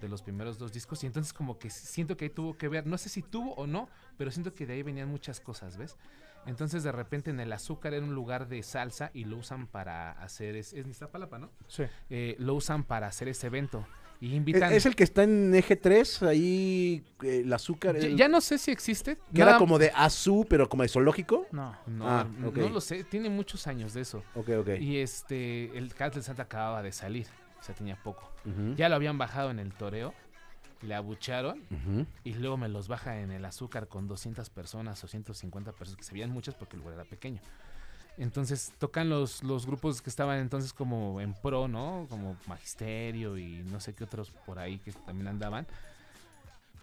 de los primeros dos discos y entonces como que siento que ahí tuvo que ver, no sé si tuvo o no, pero siento que de ahí venían muchas cosas, ¿ves? Entonces de repente en el azúcar era un lugar de salsa y lo usan para hacer, es, es Iztapalapa, ¿no? Sí. Eh, lo usan para hacer ese evento y ¿Es, invitan... es el que está en eje 3, ahí eh, el azúcar. ya, el- ya no sé si existe. que era como de azú, pero como de zoológico. No. No, Ah, no lo sé, tiene muchos años de eso. Ok, ok. Y este, el Cártel Santa acababa de salir, o sea, tenía poco. Ya lo habían bajado en el toreo, le abucharon y luego me los baja en el azúcar con 200 personas o 150 personas, que se veían muchas porque el lugar era pequeño. Entonces tocan los, los grupos que estaban entonces como en pro, ¿no? Como Magisterio y no sé qué otros por ahí que también andaban.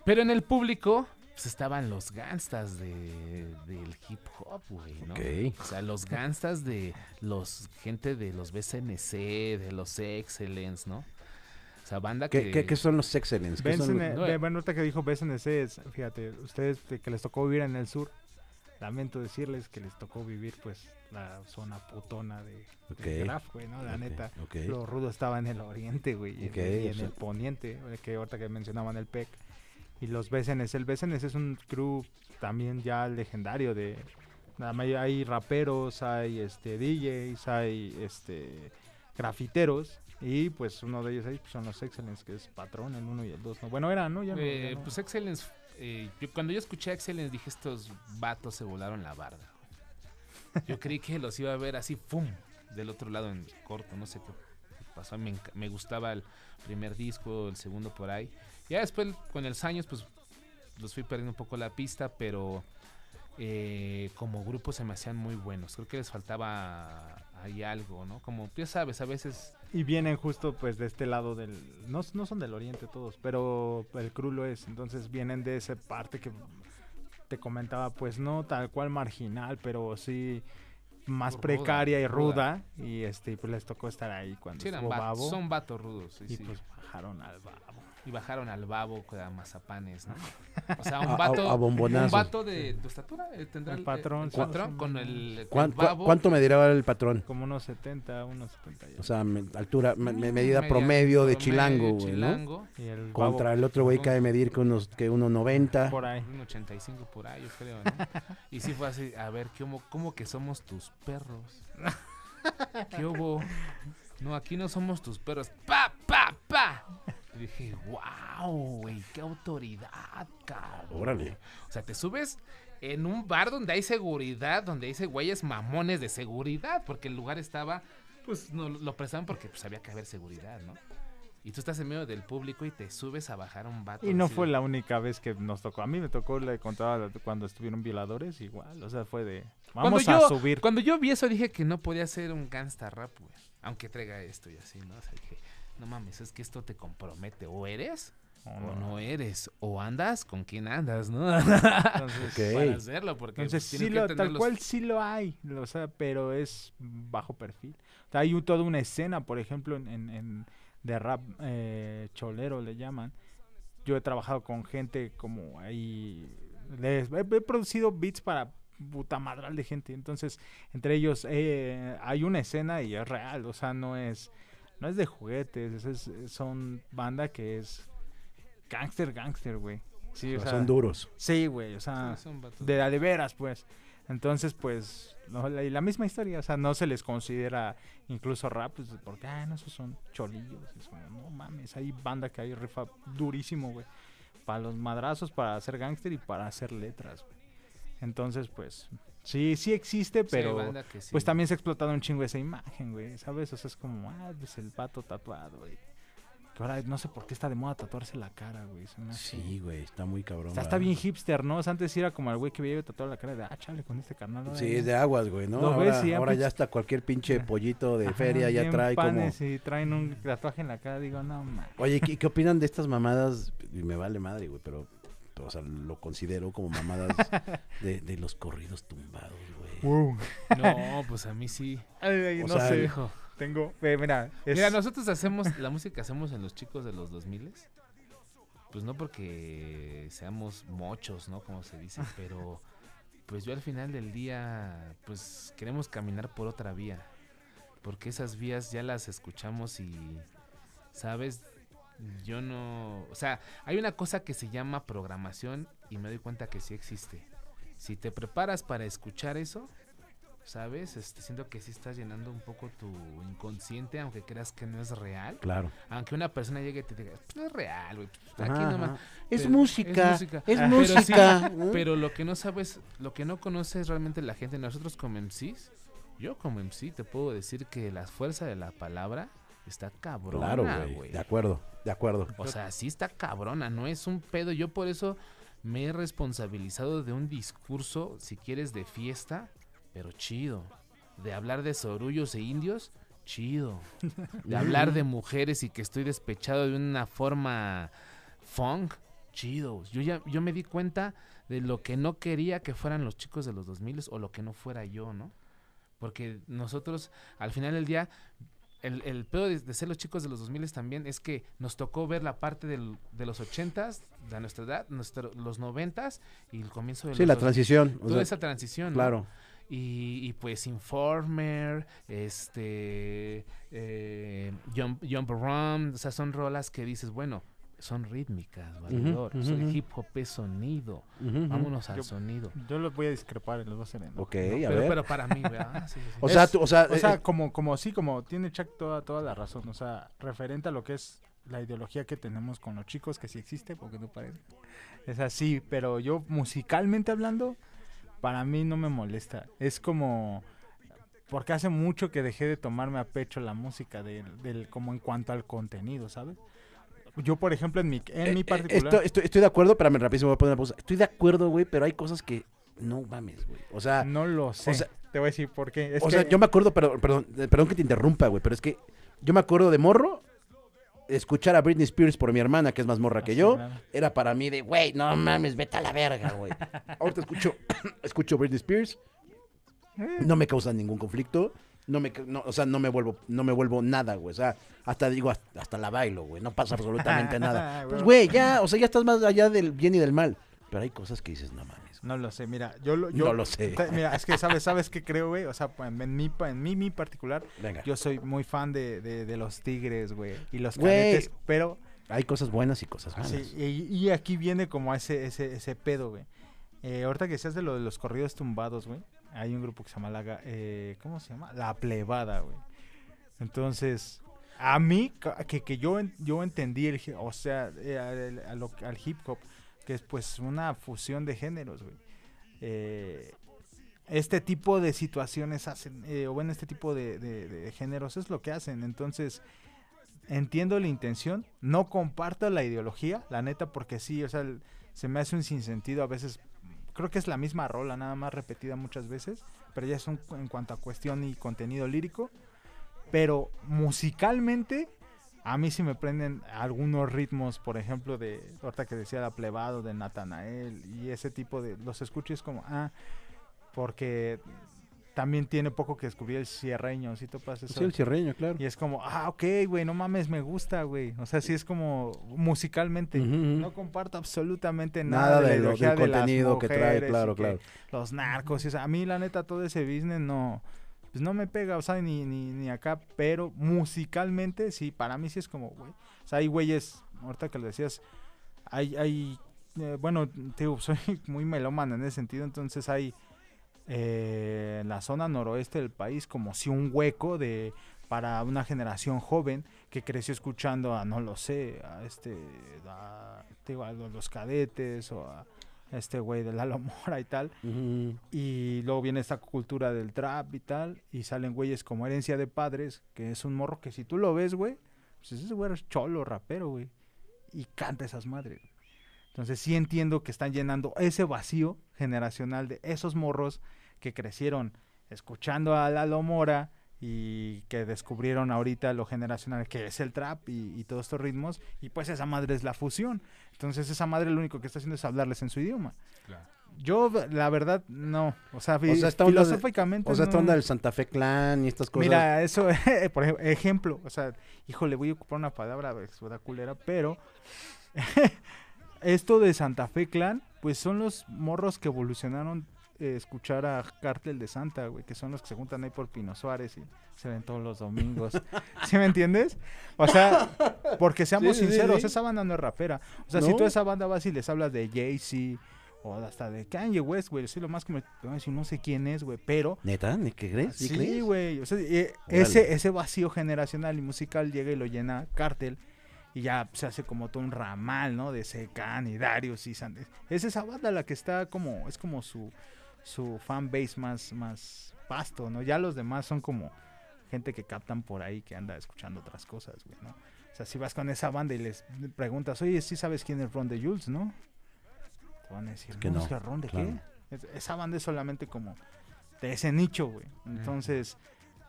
Pero en el público pues estaban los gangstas de, del hip hop, güey, ¿no? Ok. O sea, los gangstas de los gente de los BCNC, de los Excellence, ¿no? O sea, banda que... ¿Qué, son los Excellence? ¿Qué son BSN los- No, ve- eh. bueno, ahorita que dijo BSNC, es, fíjate, ustedes de que les tocó vivir en el sur, lamento decirles que les tocó vivir, pues, la zona putona de, de Ok. Graf, güey, ¿no? La neta. ok. Lo rudo estaba en el oriente, güey, y, en- Ok, y o en sea- el poniente, eh, que ahorita que mencionaban el PEC. Y los BSNS, el BSNS es un crew también ya legendario de... nada más Hay raperos, hay este DJs, hay este grafiteros y pues uno de ellos ahí pues, son los Excellence, que es Patrón, el 1 y el 2. ¿no? Bueno, eran, ¿no? Ya no- Eh, ya no. Pues Excellence, eh, yo- cuando yo escuché a Excellence dije, estos vatos se volaron la barda. güey". Yo creí que los iba a ver así, ¡pum! Del otro lado en corto, no sé qué pasó. Me, me gustaba el primer disco, el segundo por ahí. Ya después, con los años, pues los fui perdiendo un poco la pista, pero eh, como grupo se me hacían muy buenos. Creo que les faltaba ahí algo, ¿no? Como, ya sabes, a veces Y vienen justo pues de este lado del... No, no son del oriente todos, pero el crew lo es. Entonces vienen de esa parte que te comentaba, pues no tal cual marginal, pero sí más Ruda, precaria y ruda. ruda. Y este pues les tocó estar ahí cuando sí eran estuvo Babo. son vatos rudos. sí, y sí. pues bajaron al Babo. y bajaron al babo con a mazapanes, ¿no? [LAUGHS] O sea, un A- a- vato, a bombonazos. un vato de tu estatura, eh, tendrá El el, patrón, el patrón con el, con ¿Cuán- el cua- babo. ¿Cuánto me dirá el patrón? Como unos 70, unos 78. O sea, me- altura, me- me- Mm, medida media- promedio de promedio chilango, güey, ¿no? chilango, y el Contra Babo el otro güey que ha de medir que unos que 1.90. por ahí. Un 85 por ahí, yo creo, ¿no? Y sí fue así, a ver, ¿cómo, cómo que somos tus perros? [LAUGHS] ¿Qué hubo? No, aquí no somos tus perros. ¡Pa, pa, pa! Y dije, wow, güey, qué autoridad, cabrón. Órale. O sea, te subes en un bar donde hay seguridad, donde ese güeyes mamones de seguridad, porque el lugar estaba, pues no lo prestaban porque pues había que haber seguridad, ¿no? Y tú estás en medio del público y te subes a bajar un vato. Y no así fue la única vez que nos tocó. A mí me tocó, le contaba cuando estuvieron violadores, igual. O sea, fue de. Vamos cuando a yo, subir. Cuando yo vi eso dije que no podía ser un gangsta rap, güey. Aunque traiga esto y así, ¿no? O sea, dije, no mames, es que esto te compromete. O eres O o no. no eres. O andas con quién andas, ¿no? Entonces, [LAUGHS] Ok. Para hacerlo, porque Entonces pues, sí lo, tal los- cual sí lo hay, o sea, pero es bajo perfil. O sea, hay un- toda una escena, por ejemplo, en, en- en- de rap eh, cholero le llaman. Yo he trabajado con gente como ahí Les, he, he producido beats para puta madral de gente. Entonces, entre ellos eh, hay una escena y es real. O sea, no es, no es de juguetes. Es, es- son banda que es gangster, gangster, güey. Sí, o sea, son duros. Sí, güey. O sea, Sí, son vatos. de la de veras, pues. Entonces, pues, no, la, y la misma historia, o sea, no se les considera incluso rap, pues, porque, ah, no, esos son cholillos. es como, no mames, hay banda que hay rifa durísimo, güey. Para los madrazos, para hacer gángster y para hacer letras, güey. Entonces, pues, sí, sí existe, pero sí. pues también se ha explotado un chingo esa imagen, güey, ¿sabes? O sea, es como, ah, pues el pato tatuado, güey. Que ahora no sé por qué está de moda tatuarse la cara, güey. Sí, güey, está muy cabrón. o sea, está bien hipster, ¿no? O sea, antes era como el güey que veía tatuado la cara de, ah, chale, con este carnal. ahora Sí, es de aguas, güey, ¿no? Ahora, ves ahora ya hasta cualquier pinche pollito de Ajá, feria ya trae como... panes y traen un tatuaje en la cara, digo, no, man. Oye, ¿qué, qué opinan de estas mamadas? Y me vale madre, güey, pero, pero, o sea, lo considero como mamadas [LAUGHS] de, de los corridos tumbados, güey. [LAUGHS] No, pues a mí sí. Ay, ay, O no sea, sé, Hijo. Tengo, eh, mira, es- Mira, nosotros hacemos la música que hacemos en los chicos de los 2000 pues no porque seamos mochos, ¿no? Como se dice, [LAUGHS] pero pues yo al final del día pues queremos caminar por otra vía, porque esas vías ya las escuchamos y sabes, yo no, o sea, hay una cosa que se llama programación y me doy cuenta que sí existe. Si te preparas para escuchar eso, ¿sabes? Este, siento que sí estás llenando un poco tu inconsciente, aunque creas que no es real. Claro. Aunque una persona llegue y te diga, "Pues no es real, güey. pues, aquí nomás". Es Pero- música, es música. es música. Pero, sí, pero lo que no sabes, lo que no conoces realmente la gente, nosotros como MCs, yo como MC te puedo decir que la fuerza de la palabra está cabrona, Claro, güey. De acuerdo, de acuerdo. O sea, sí está cabrona, no es un pedo. Yo por eso me he responsabilizado de un discurso, si quieres, de fiesta, pero chido. De hablar de sorullos e indios, chido. De [LAUGHS] hablar de mujeres y que estoy despechado de una forma funk, chido. Yo ya yo me di cuenta de lo que no quería que fueran los chicos de los 2000 o lo que no fuera yo, ¿no? Porque nosotros, al final del día, el, el pedo de, de ser los chicos de los 2000 también es que nos tocó ver la parte del- de los 80s, de nuestra edad, nuestro- los 90s y el comienzo de Sí, los la transición. o Toda sea, esa transición. ¿no? Y, y pues Informer, este, eh, Jump, Jump Around, o sea, son rolas que dices, bueno, son rítmicas, valedor. El hip hop es sonido. Vámonos al Yo- sonido. yo los voy a discrepar en los dos serenos. Ok, No, a pero, ver. pero para mí, ¿verdad? Sí, sí, sí. o sea, tú- o sea, O sea, eh, como, como sí, como tiene Chuck toda, toda la razón. O sea, referente a lo que es la ideología que tenemos con los chicos, que sí existe, porque no parece. Es así, pero yo musicalmente hablando, para mí no me molesta. Es como... Porque hace mucho que dejé de tomarme a pecho la música, del, del, como en cuanto al contenido, ¿sabes? Yo, por ejemplo, en mi, en eh, mi eh, particular... estoy, estoy- estoy de acuerdo, espérame, rapidísimo voy a poner una pausa. Estoy de acuerdo, güey, pero hay cosas que no mames, güey. O sea, no lo sé. sea- Te voy a decir por qué. Es o que sea, yo me acuerdo, pero, perdón, eh, perdón que te interrumpa, güey, pero es que yo me acuerdo de morro, escuchar a Britney Spears por mi hermana, que es más morra que Así, yo, era para mí de, güey, no mames, vete a la verga, güey. [LAUGHS] Ahorita escucho, [COUGHS] escucho Britney Spears, no me causa ningún conflicto, no me, no, o sea, no me vuelvo, no me vuelvo nada, güey. O sea, hasta digo, hasta, hasta la bailo, güey, no pasa absolutamente nada. [LAUGHS] Pues, güey, ya, o sea, ya estás más allá del bien y del mal. Pero hay cosas que dices, no mames. No lo sé, mira, yo lo, yo, No lo sé. Mira, es que [LAUGHS] sabes, sabes qué creo, güey. O sea, en en mí, mi particular, Venga. yo soy muy fan de, de, de los tigres, güey. Y los Güey. cadetes, pero Hay cosas buenas y cosas malas. así, y, y aquí viene como ese, ese, ese pedo, güey. Eh, ahorita que seas de lo de los corridos tumbados, güey. Hay un grupo que se llama la, eh, ¿cómo se llama? La plebada, güey. Entonces, a mí, que, que yo, en- yo entendí, el, o sea, eh, al hip hop, que es pues una fusión de géneros, güey. Eh, este tipo de situaciones hacen, eh, o bueno, este tipo de, de- géneros es lo que hacen. Entonces, entiendo la intención, no comparto la ideología, la neta, porque sí, o sea, se me hace un sinsentido a veces. Creo que es la misma rola, nada más repetida muchas veces, pero ya es un, en cuanto a cuestión y contenido lírico. Pero musicalmente, a mí sí me prenden algunos ritmos, por ejemplo, de ahorita que decía la plebado de Natanael y ese tipo de los escucho y es como, ah, porque también tiene poco que descubrí el cierreño, ¿sí topas eso? Sí, el cierreño, claro. Y es como, ah, ok, güey, no mames, me gusta, güey. O sea, sí es como musicalmente. No comparto absolutamente nada, Nada de de lo- del de las contenido que trae, claro, claro. Los narcos, y, o sea, a mí la neta todo ese business no, pues no me pega, o sea, ni, ni, ni acá, pero musicalmente sí, para mí sí es como, güey. O sea, hay güeyes, ahorita que lo decías, hay, hay, eh, bueno, digo, [LAUGHS] soy muy melómano en ese sentido, entonces hay eh, en la zona noroeste del país como si un hueco de para una generación joven que creció escuchando a no lo sé a este digo, a los cadetes o a este güey de la Mora y tal. Y luego viene esta cultura del trap y tal y salen güeyes como herencia de padres que es un morro que si tú lo ves güey pues ese güey es cholo rapero güey y canta esas madres. Entonces sí entiendo que están llenando ese vacío generacional de esos morros que crecieron escuchando a Lalo Mora y que descubrieron ahorita lo generacional que es el trap y, y todos estos ritmos y pues esa madre es la fusión entonces esa madre lo único que está haciendo es hablarles en su idioma Claro. yo la verdad no o sea, O sea, esta onda de- filosóficamente O sea, esta no. onda del Santa Fe Clan y estas cosas. Mira, eso, [LAUGHS] por ejemplo, o sea, híjole, voy a ocupar una palabra suena culera, pero [LAUGHS] esto de Santa Fe Clan, pues son los morros que evolucionaron eh, escuchar a Cártel de Santa, güey, que son los que se juntan ahí por Pino Suárez y se ven todos los domingos. [LAUGHS] ¿Sí me entiendes? O sea, porque seamos Sí, sí, sí, sinceros, sí. esa banda no es rapera. O sea, si tú a esa banda vas y les hablas de Jay-Z o hasta de Kanye West, güey, sí, lo más que me te van a decir, no sé quién es, güey, pero ¿Neta? ¿Ni qué crees? ¿Sí güey. O sea, eh, ese, ese vacío generacional y musical llega y lo llena Cartel. Y ya se hace como todo un ramal, ¿no? De Secan y Darius y Sandes. Es esa banda la que está como, es como su, su fan base más, más pasto, ¿no? Ya los demás son como gente que captan por ahí que anda escuchando otras cosas, güey, ¿no? O sea, si vas con esa banda y les preguntas, oye, sí sabes quién es Ron de Jules, ¿no? Te van a decir, que no, no, es Ron de claro. qué? Es- esa banda es solamente como de ese nicho, güey. Entonces,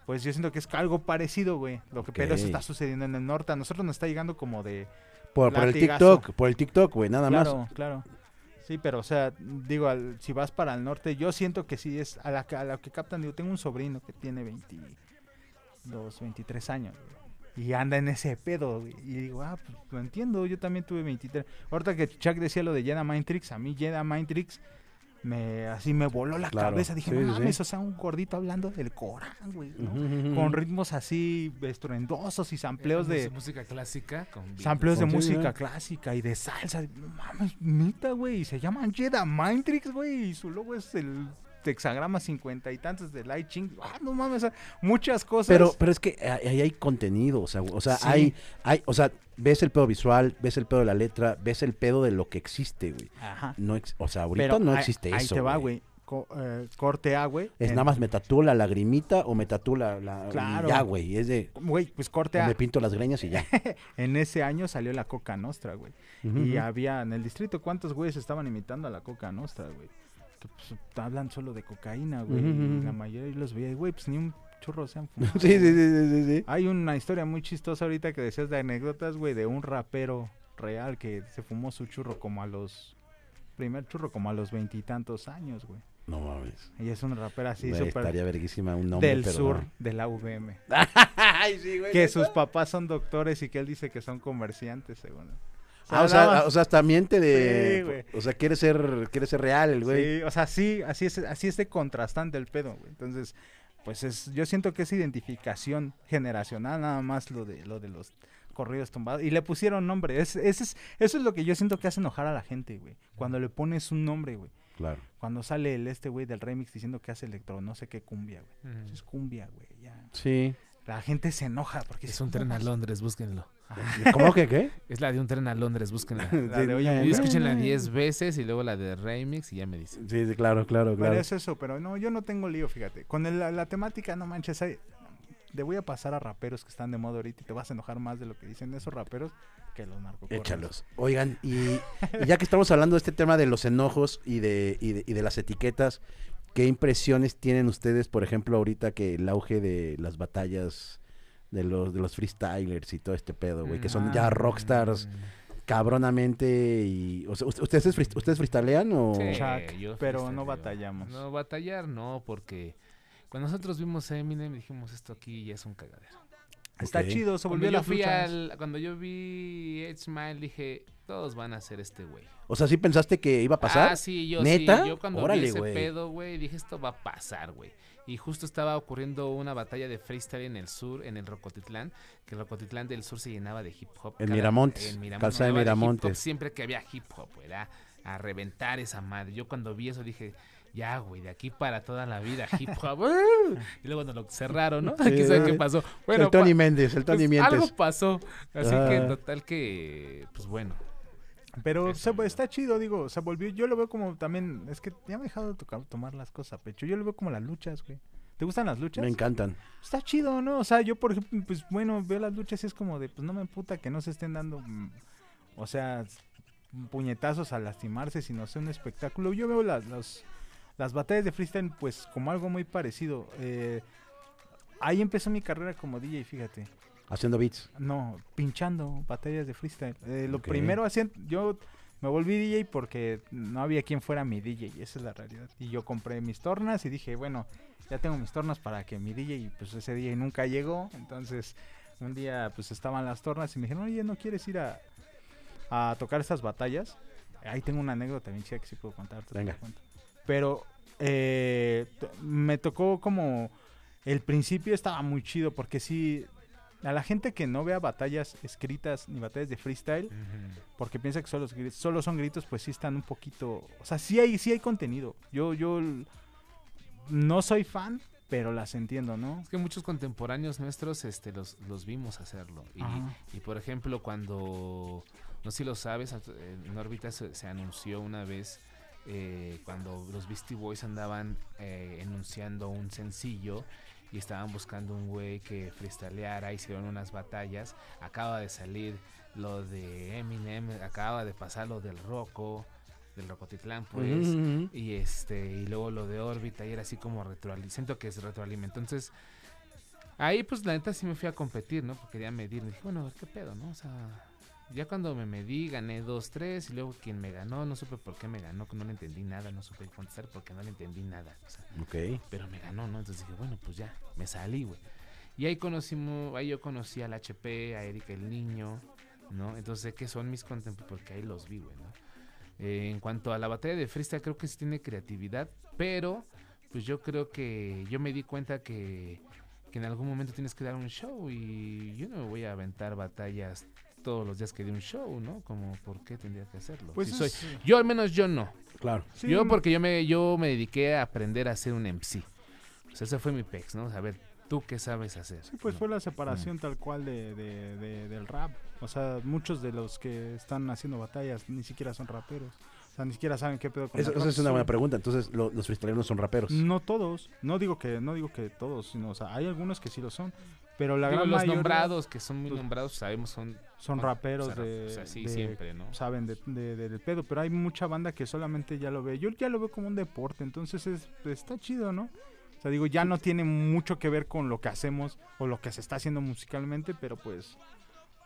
pues yo siento que es algo parecido, güey. Lo que, Pero eso está sucediendo en el norte. A nosotros nos está llegando como de... Por, por el. TikTok, por el TikTok, güey, nada claro, más. claro. Sí, pero o sea, digo, al- si vas para el norte, yo siento que sí es a la, que- a la que captan. Digo, tengo un sobrino que tiene 22, 23 años, Y anda en ese pedo. Y digo, ah, pues lo entiendo, yo también tuve 23. Ahorita que Chuck decía lo de Jedi Mind Tricks, a mí Jedi Mind Tricks me, así me voló la Claro, cabeza. Dije, sí, no sí. mames, o sea, un gordito hablando del Corán, güey, ¿no? Con ritmos así estruendosos y sampleos Era de... mus- música clásica con. Sampleos de Con- música clásica y de salsa. No mames, neta, güey. Y se llaman Jedi Mind Tricks, güey. Y su logo es el hexagrama cincuenta y tantos de Light Ching. Ah, no mames, muchas cosas. Pero, pero es que ahí hay contenido, o sea, o sea, Sí. hay, hay, o sea, ves el pedo visual, ves el pedo de la letra, ves el pedo de lo que existe, güey. Ajá. No, ex- o sea, ahorita Pero no ahí- existe ahí eso. te va, güey. Co- eh, corte A, güey. Es en- nada más me tatúo la lagrimita o me tatúo la, Claro. ya, güey. Es de Güey, pues corte A. me pinto las greñas y ya. [LAUGHS] En ese año salió la Coca Nostra, güey. Y había en el distrito, ¿cuántos güeyes estaban imitando a la Coca Nostra, güey? Que pues, hablan solo de cocaína, güey. Y la mayoría los veía, güey, pues ni un churro se han [LAUGHS] fumado. Sí, sí, sí, sí, sí. Hay una historia muy chistosa ahorita que decías de anécdotas, güey, de un rapero real que se fumó su churro como a los. Primer churro como a los veintitantos años, güey. No mames. Y es un rapero así súper estaría verguísima un nombre, del pero sur no. de la UVM. [LAUGHS] Ay, sí, güey. que sus papás son doctores y que él dice que son comerciantes, según. él. Ah, o sea, más- o sea, hasta miente Sí, de o sea, quiere ser quiere ser real el güey. Sí, o sea, sí, así es, así es de contrastante el pedo, güey. Entonces, pues es, yo siento que es identificación generacional, nada más lo de, lo de los corridos tumbados. Y le pusieron nombre. Es, ese es, eso es lo que yo siento que hace enojar a la gente, güey. Cuando le pones un nombre, güey. Claro. Cuando sale el este güey del remix diciendo que hace electro, no sé qué cumbia, güey. Ujú. Es cumbia, güey. Ya. Sí. La gente se enoja porque Es un tren "¿Cómo a vas?". Londres, búsquenlo. Ajá. ¿Cómo que qué? Es la de un tren a Londres, búsquenla. [LAUGHS] La de, oye, escúchenla 10 veces y luego la de remix y ya me dicen. Sí, sí, claro, claro, Pero claro. es eso, pero no, yo no tengo lío, fíjate. Con el- la, la temática, no manches, hay- le voy a pasar a raperos que están de moda ahorita y te vas a enojar más de lo que dicen esos raperos que los narcocorridos. Échalos. Oigan, y, y ya que estamos hablando de este tema de los enojos y de, y de, y de las etiquetas, ¿qué impresiones tienen ustedes, por ejemplo, ahorita que el auge de las batallas de los, de los freestylers y todo este pedo, güey, que son ya Ah. rockstars cabronamente y... O sea, ¿ust- ¿ustedes, freest- ¿ustedes freestylean o...? Sí, Chuck, yo pero no batallamos. No batallar, no, porque Cuando nosotros vimos a Eminem, dijimos, esto aquí ya es un cagadero. Está chido, se Cuando volvió yo, las fui luchas. al- cuando yo vi Ed Smile, dije, todos van a ser este güey. O sea, ¿sí pensaste que iba a pasar? Ah, sí, yo ¿Neta? sí. Yo cuando Órale, vi ese pedo, güey, dije, esto va a pasar, güey. Y justo estaba ocurriendo una batalla de freestyle en el sur, en el Rocotitlán, que el Rocotitlán del sur se llenaba de hip hop. En Cada- Miramontes, en calzada de llenaba hip hop Miramontes. siempre que había hip hop, güey, era a reventar esa madre. Yo cuando vi eso dije, ya, güey, de aquí para toda la vida, hip hop. [LAUGHS] y luego cuando lo cerraron, ¿no? Sí, [LAUGHS] ¿Quién sabe qué pasó? el Bueno, Tony pa- Méndez, el Tony [LAUGHS] pues, algo pasó. Así que Ah. total que, pues bueno. Pero está chido, digo, se volvió, yo lo veo como también, es que ya me he dejado de tocar- tomar las cosas a pecho, yo lo veo como las luchas, güey. ¿Te gustan las luchas? Me encantan. Está chido, ¿no? O sea, yo por ejemplo, pues bueno, veo las luchas y es como de, pues no me puta que no se estén dando, mm, o sea, puñetazos a lastimarse, sino sea un espectáculo. Yo veo las, las, las batallas de freestyle pues como algo muy parecido. Eh, ahí empezó mi carrera como DJ, fíjate. Haciendo beats. No, pinchando batallas de freestyle. Eh, lo primero hacían, yo me volví DJ porque no había quien fuera mi DJ, esa es la realidad. Y yo compré mis tornas y dije, bueno, ya tengo mis tornas para que mi DJ, pues ese DJ nunca llegó. Entonces, un día pues estaban las tornas y me dijeron, oye, ¿no quieres ir a, a tocar estas batallas? Ahí tengo una anécdota bien chida que sí puedo contar. te la Venga. cuento. Pero eh, me tocó como el principio estaba muy chido porque sí a la gente que no vea batallas escritas ni batallas de freestyle porque piensa que solo, solo son gritos pues sí están un poquito o sea sí hay sí hay contenido. Yo yo no soy fan pero las entiendo no Es que muchos contemporáneos nuestros este, los, los vimos hacerlo. Y, por ejemplo, cuando, no sé si lo sabes, en órbita se, se anunció una vez eh, cuando los Beastie Boys andaban eh, enunciando un sencillo y estaban buscando un güey que freestyleara, hicieron unas batallas. Acaba de salir lo de Eminem, acaba de pasar lo del Rocco, del Rocotitlán, pues. Y este, y luego lo de órbita, y era así como retroalimento. Siento que es retroalimento. Entonces, ahí pues la neta sí me fui a competir, ¿no? Porque quería medir. Dije, bueno, qué pedo, ¿no? O sea, ya cuando me medí, gané 2-3, y luego quien me ganó, no supe por qué me ganó, no le entendí nada, no supe contestar porque no le entendí nada. O sea, Ok. pero me ganó, ¿no? Entonces dije, bueno, pues ya, me salí, güey. Y ahí conocimos, ahí yo conocí al HP, a Erika el Niño, ¿no? Entonces sé que son mis contemporáneos, porque ahí los vi, güey, ¿no? Eh, en cuanto a la batalla de freestyle, creo que sí tiene creatividad, pero pues yo creo que yo me di cuenta que, que en algún momento tienes que dar un show y yo no me voy a aventar batallas todos los días que dé un show, ¿no? Como, ¿por qué tendría que hacerlo? pues Si soy, es- yo al menos yo no. Claro. sí, yo no- porque yo me, yo me dediqué a aprender a hacer un MC. O sea, ese fue mi pex, ¿no? A ver, ¿tú qué sabes hacer? Sí, pues No. fue la separación tal cual de, de- de- del rap. O sea, muchos de los que están haciendo batallas ni siquiera son raperos. O sea, ni siquiera saben qué pedo con Eso- esa es una buena pregunta. Entonces, lo- los freestyleros no son raperos. No todos. No digo que no digo que todos, sino o sea, hay algunos que sí lo son, pero la Digo, gran los mayoría nombrados, que son muy pues, nombrados, sabemos, son... son raperos o sea, de, o sea, sí, de- siempre, ¿no? saben de, de- de- del pedo, pero hay mucha banda que solamente ya lo ve. Yo ya lo veo como un deporte, entonces es, está chido, ¿no? O sea, digo, ya no tiene mucho que ver con lo que hacemos o lo que se está haciendo musicalmente, pero pues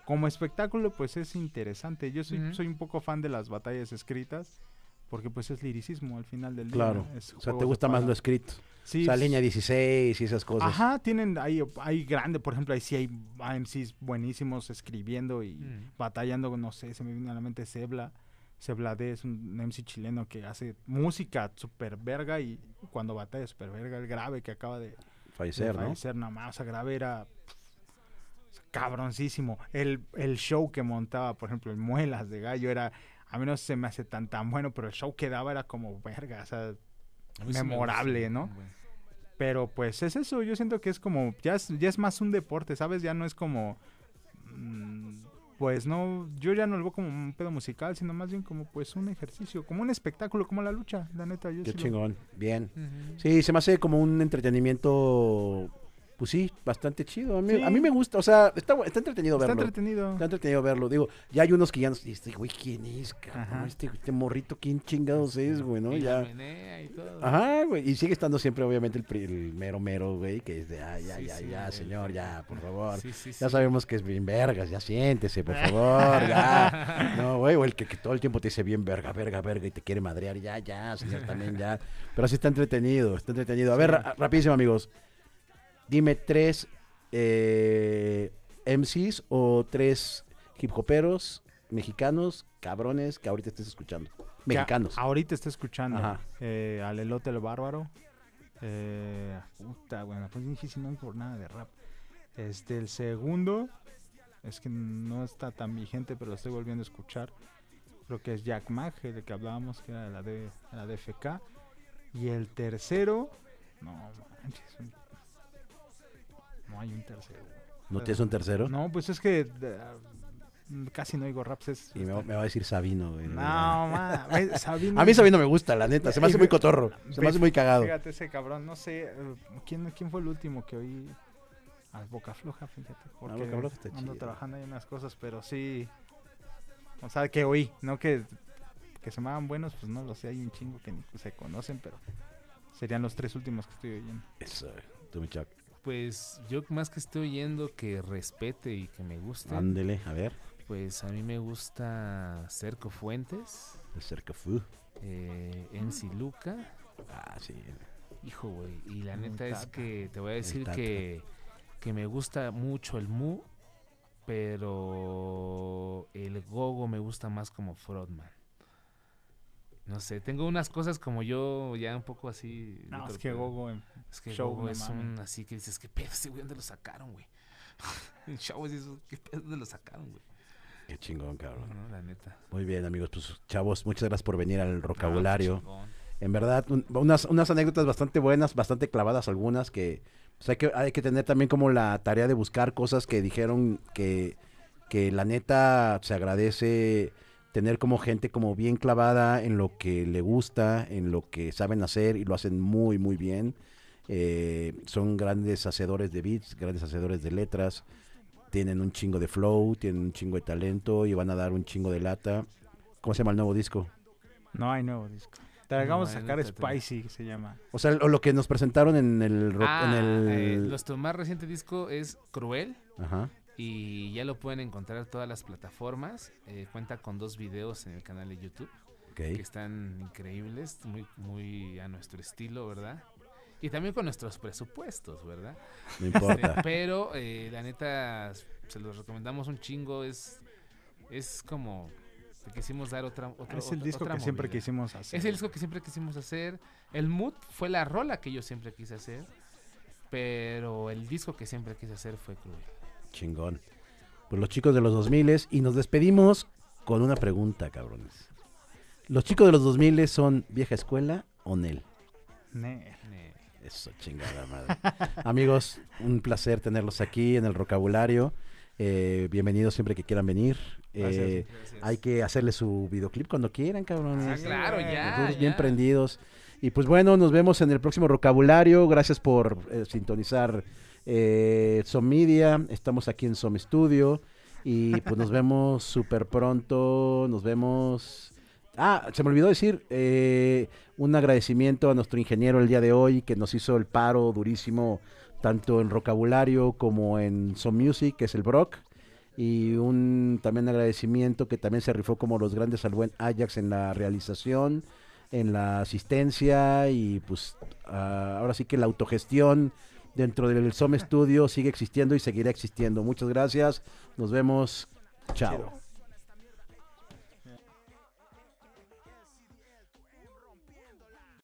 como espectáculo pues es interesante. Yo soy, soy un poco fan de las batallas escritas porque pues es liricismo al final del día. Claro. O sea, te gusta más lo escrito. Sí, o sea, es- línea 16 y esas cosas. Ajá, tienen, hay, hay grande, por ejemplo, ahí sí hay AMCs buenísimos escribiendo y Mm. batallando, no sé, se me viene a la mente Sebla. Sebla D es un MC chileno que hace música super verga y cuando batalla super verga, el grave que acaba de, de Fallecer, ¿no? fallecer nada más, o sea, grave era pff, cabroncísimo. El, el show que montaba, por ejemplo, el Muelas de Gallo era, a mí no se me hace tan tan bueno, pero el show que daba era como verga, o sea, memorable, ¿no? pero pues es eso, yo siento que es como, ya es, ya es más un deporte, ¿sabes? Ya no es como, mm, pues no, yo ya no lo veo como un pedo musical, sino más bien como pues un ejercicio, como un espectáculo, como la lucha, la neta. Yo Qué sí lo- chingón. Bien. Ujú. Sí, se me hace como un entretenimiento pues sí, bastante chido. A mí, Sí. a mí me gusta, o sea, está, está entretenido Está verlo. entretenido. Está entretenido verlo. Digo, ya hay unos que ya no. Este güey, ¿quién es, cabrón? Este, este morrito, ¿quién chingados es, güey, no? Y la Ya. y todo. Ajá, güey. Y sigue estando siempre, obviamente, el, mero mero, güey, que es de, ah, ya, Sí, ya, sí, ya, señor, ya, por favor. Sí, sí, Ya sí. sabemos que es bien vergas, ya siéntese, por favor, ya. [LAUGHS] No, güey, o el que, que todo el tiempo te dice bien verga, verga, verga y te quiere madrear, ya, ya, señor, también, ya. Pero sí está entretenido, está entretenido. A ver, ra- rapidísimo, amigos. Dime tres eh, MCs o tres hip hoperos mexicanos, cabrones, que ahorita estés escuchando. Mexicanos. ahorita está escuchando. Ajá. Eh, al Elote el Bárbaro. Eh, puta, bueno, pues difícil, no por nada de rap. Este, el segundo, es que no está tan vigente, pero lo estoy volviendo a escuchar. Creo que es Jack Mag, el que hablábamos, que era de la, de, de la DFK. Y el tercero, no manches, un- no hay un tercero. ¿No tienes un tercero? No, pues es que eh, casi no oigo raps. Es, Y me, va- me va a decir Sabino, güey. no, ma, [LAUGHS] Sabino- A mí Sabino me gusta, la neta. Se me hace muy cotorro. Se me hace muy cagado. Fíjate ese cabrón, no sé, eh, ¿quién, quién fue el último que oí? Al Boca Floja, fíjate. Porque Boca Floja está ando chido. trabajando ahí unas cosas, pero sí. O sea, que oí, no que, que se me hagan buenos, pues no lo sé, hay un chingo que ni se conocen, pero serían los tres últimos que estoy oyendo. Eso, tú, Chuck. Pues yo más que estoy oyendo que respete y que me guste, Ándele, a ver. pues a mí me gusta Cerco Fuentes, El Cercafú. eh, MC Luca. Ah, sí. Hijo, güey. Y la neta es que te voy a decir que, que me gusta mucho el Mu, pero el Gogo me gusta más como frontman. No sé, tengo unas cosas como yo ya un poco así. No, yo es que Gogo en Es que show, Gogo es un así que dices, ¿qué pedo ese güey? ¿Dónde lo sacaron, güey? [LAUGHS] en show es eso, ¿qué pedo? ¿Dónde lo sacaron, güey? Qué chingón, cabrón. No, la neta. Muy bien, amigos. Pues, chavos, muchas gracias por venir al Ah, vocabulario. chingón. En verdad, un- unas, unas anécdotas bastante buenas, bastante clavadas algunas que pues, hay que hay que tener también como la tarea de buscar cosas que dijeron que, que la neta se agradece tener como gente como bien clavada en lo que le gusta, en lo que saben hacer y lo hacen muy, muy bien. Eh, son grandes hacedores de beats, grandes hacedores de letras, tienen un chingo de flow, tienen un chingo de talento y van a dar un chingo de lata. ¿Cómo se llama el nuevo disco? No hay nuevo disco. Te acabamos de hay, sacar no te- Spicy, que se llama. O sea, lo que nos presentaron en el rock, Ah, en el eh, nuestro más reciente disco es Cruel. Ajá. Y ya lo pueden encontrar en todas las plataformas. Eh, cuenta con dos videos en el canal de YouTube ok. que están increíbles, muy, muy a nuestro estilo, ¿verdad? Y también con nuestros presupuestos, ¿verdad? No Este, importa. pero eh, la neta, se los recomendamos un chingo. Es, es como que quisimos dar otra, otra es el otra- disco otra que siempre quisimos hacer. Es el disco que siempre quisimos hacer. El Mood fue la rola que yo siempre quise hacer. Pero el disco que siempre quise hacer fue Cruel. Chingón. Pues los chicos de los 2000 y nos despedimos con una pregunta, cabrones. ¿Los chicos de los 2000 son vieja escuela o Nel? Ne. Eh, Eso, chingada madre. [LAUGHS] Amigos, un placer tenerlos aquí en el vocabulario. Eh, bienvenidos siempre que quieran venir. Gracias. Eh, hay que hacerle su videoclip cuando quieran, cabrones. Ah, claro, ya. Bien prendidos. Y pues bueno, nos vemos en el próximo vocabulario. Gracias por eh, sintonizar eh, Som Media. Estamos aquí en Som Studio. Y pues nos vemos [LAUGHS] súper pronto. Nos vemos. Ah, se me olvidó decir eh, un agradecimiento a nuestro ingeniero el día de hoy que nos hizo el paro durísimo tanto en vocabulario como en Som Music, que es el Brock. Y un también agradecimiento que también se rifó como los grandes al buen Ajax en la realización, en la asistencia y pues ah, ahora sí que la autogestión dentro del SOM Studio sigue existiendo y seguirá existiendo. Muchas gracias, nos vemos, chao.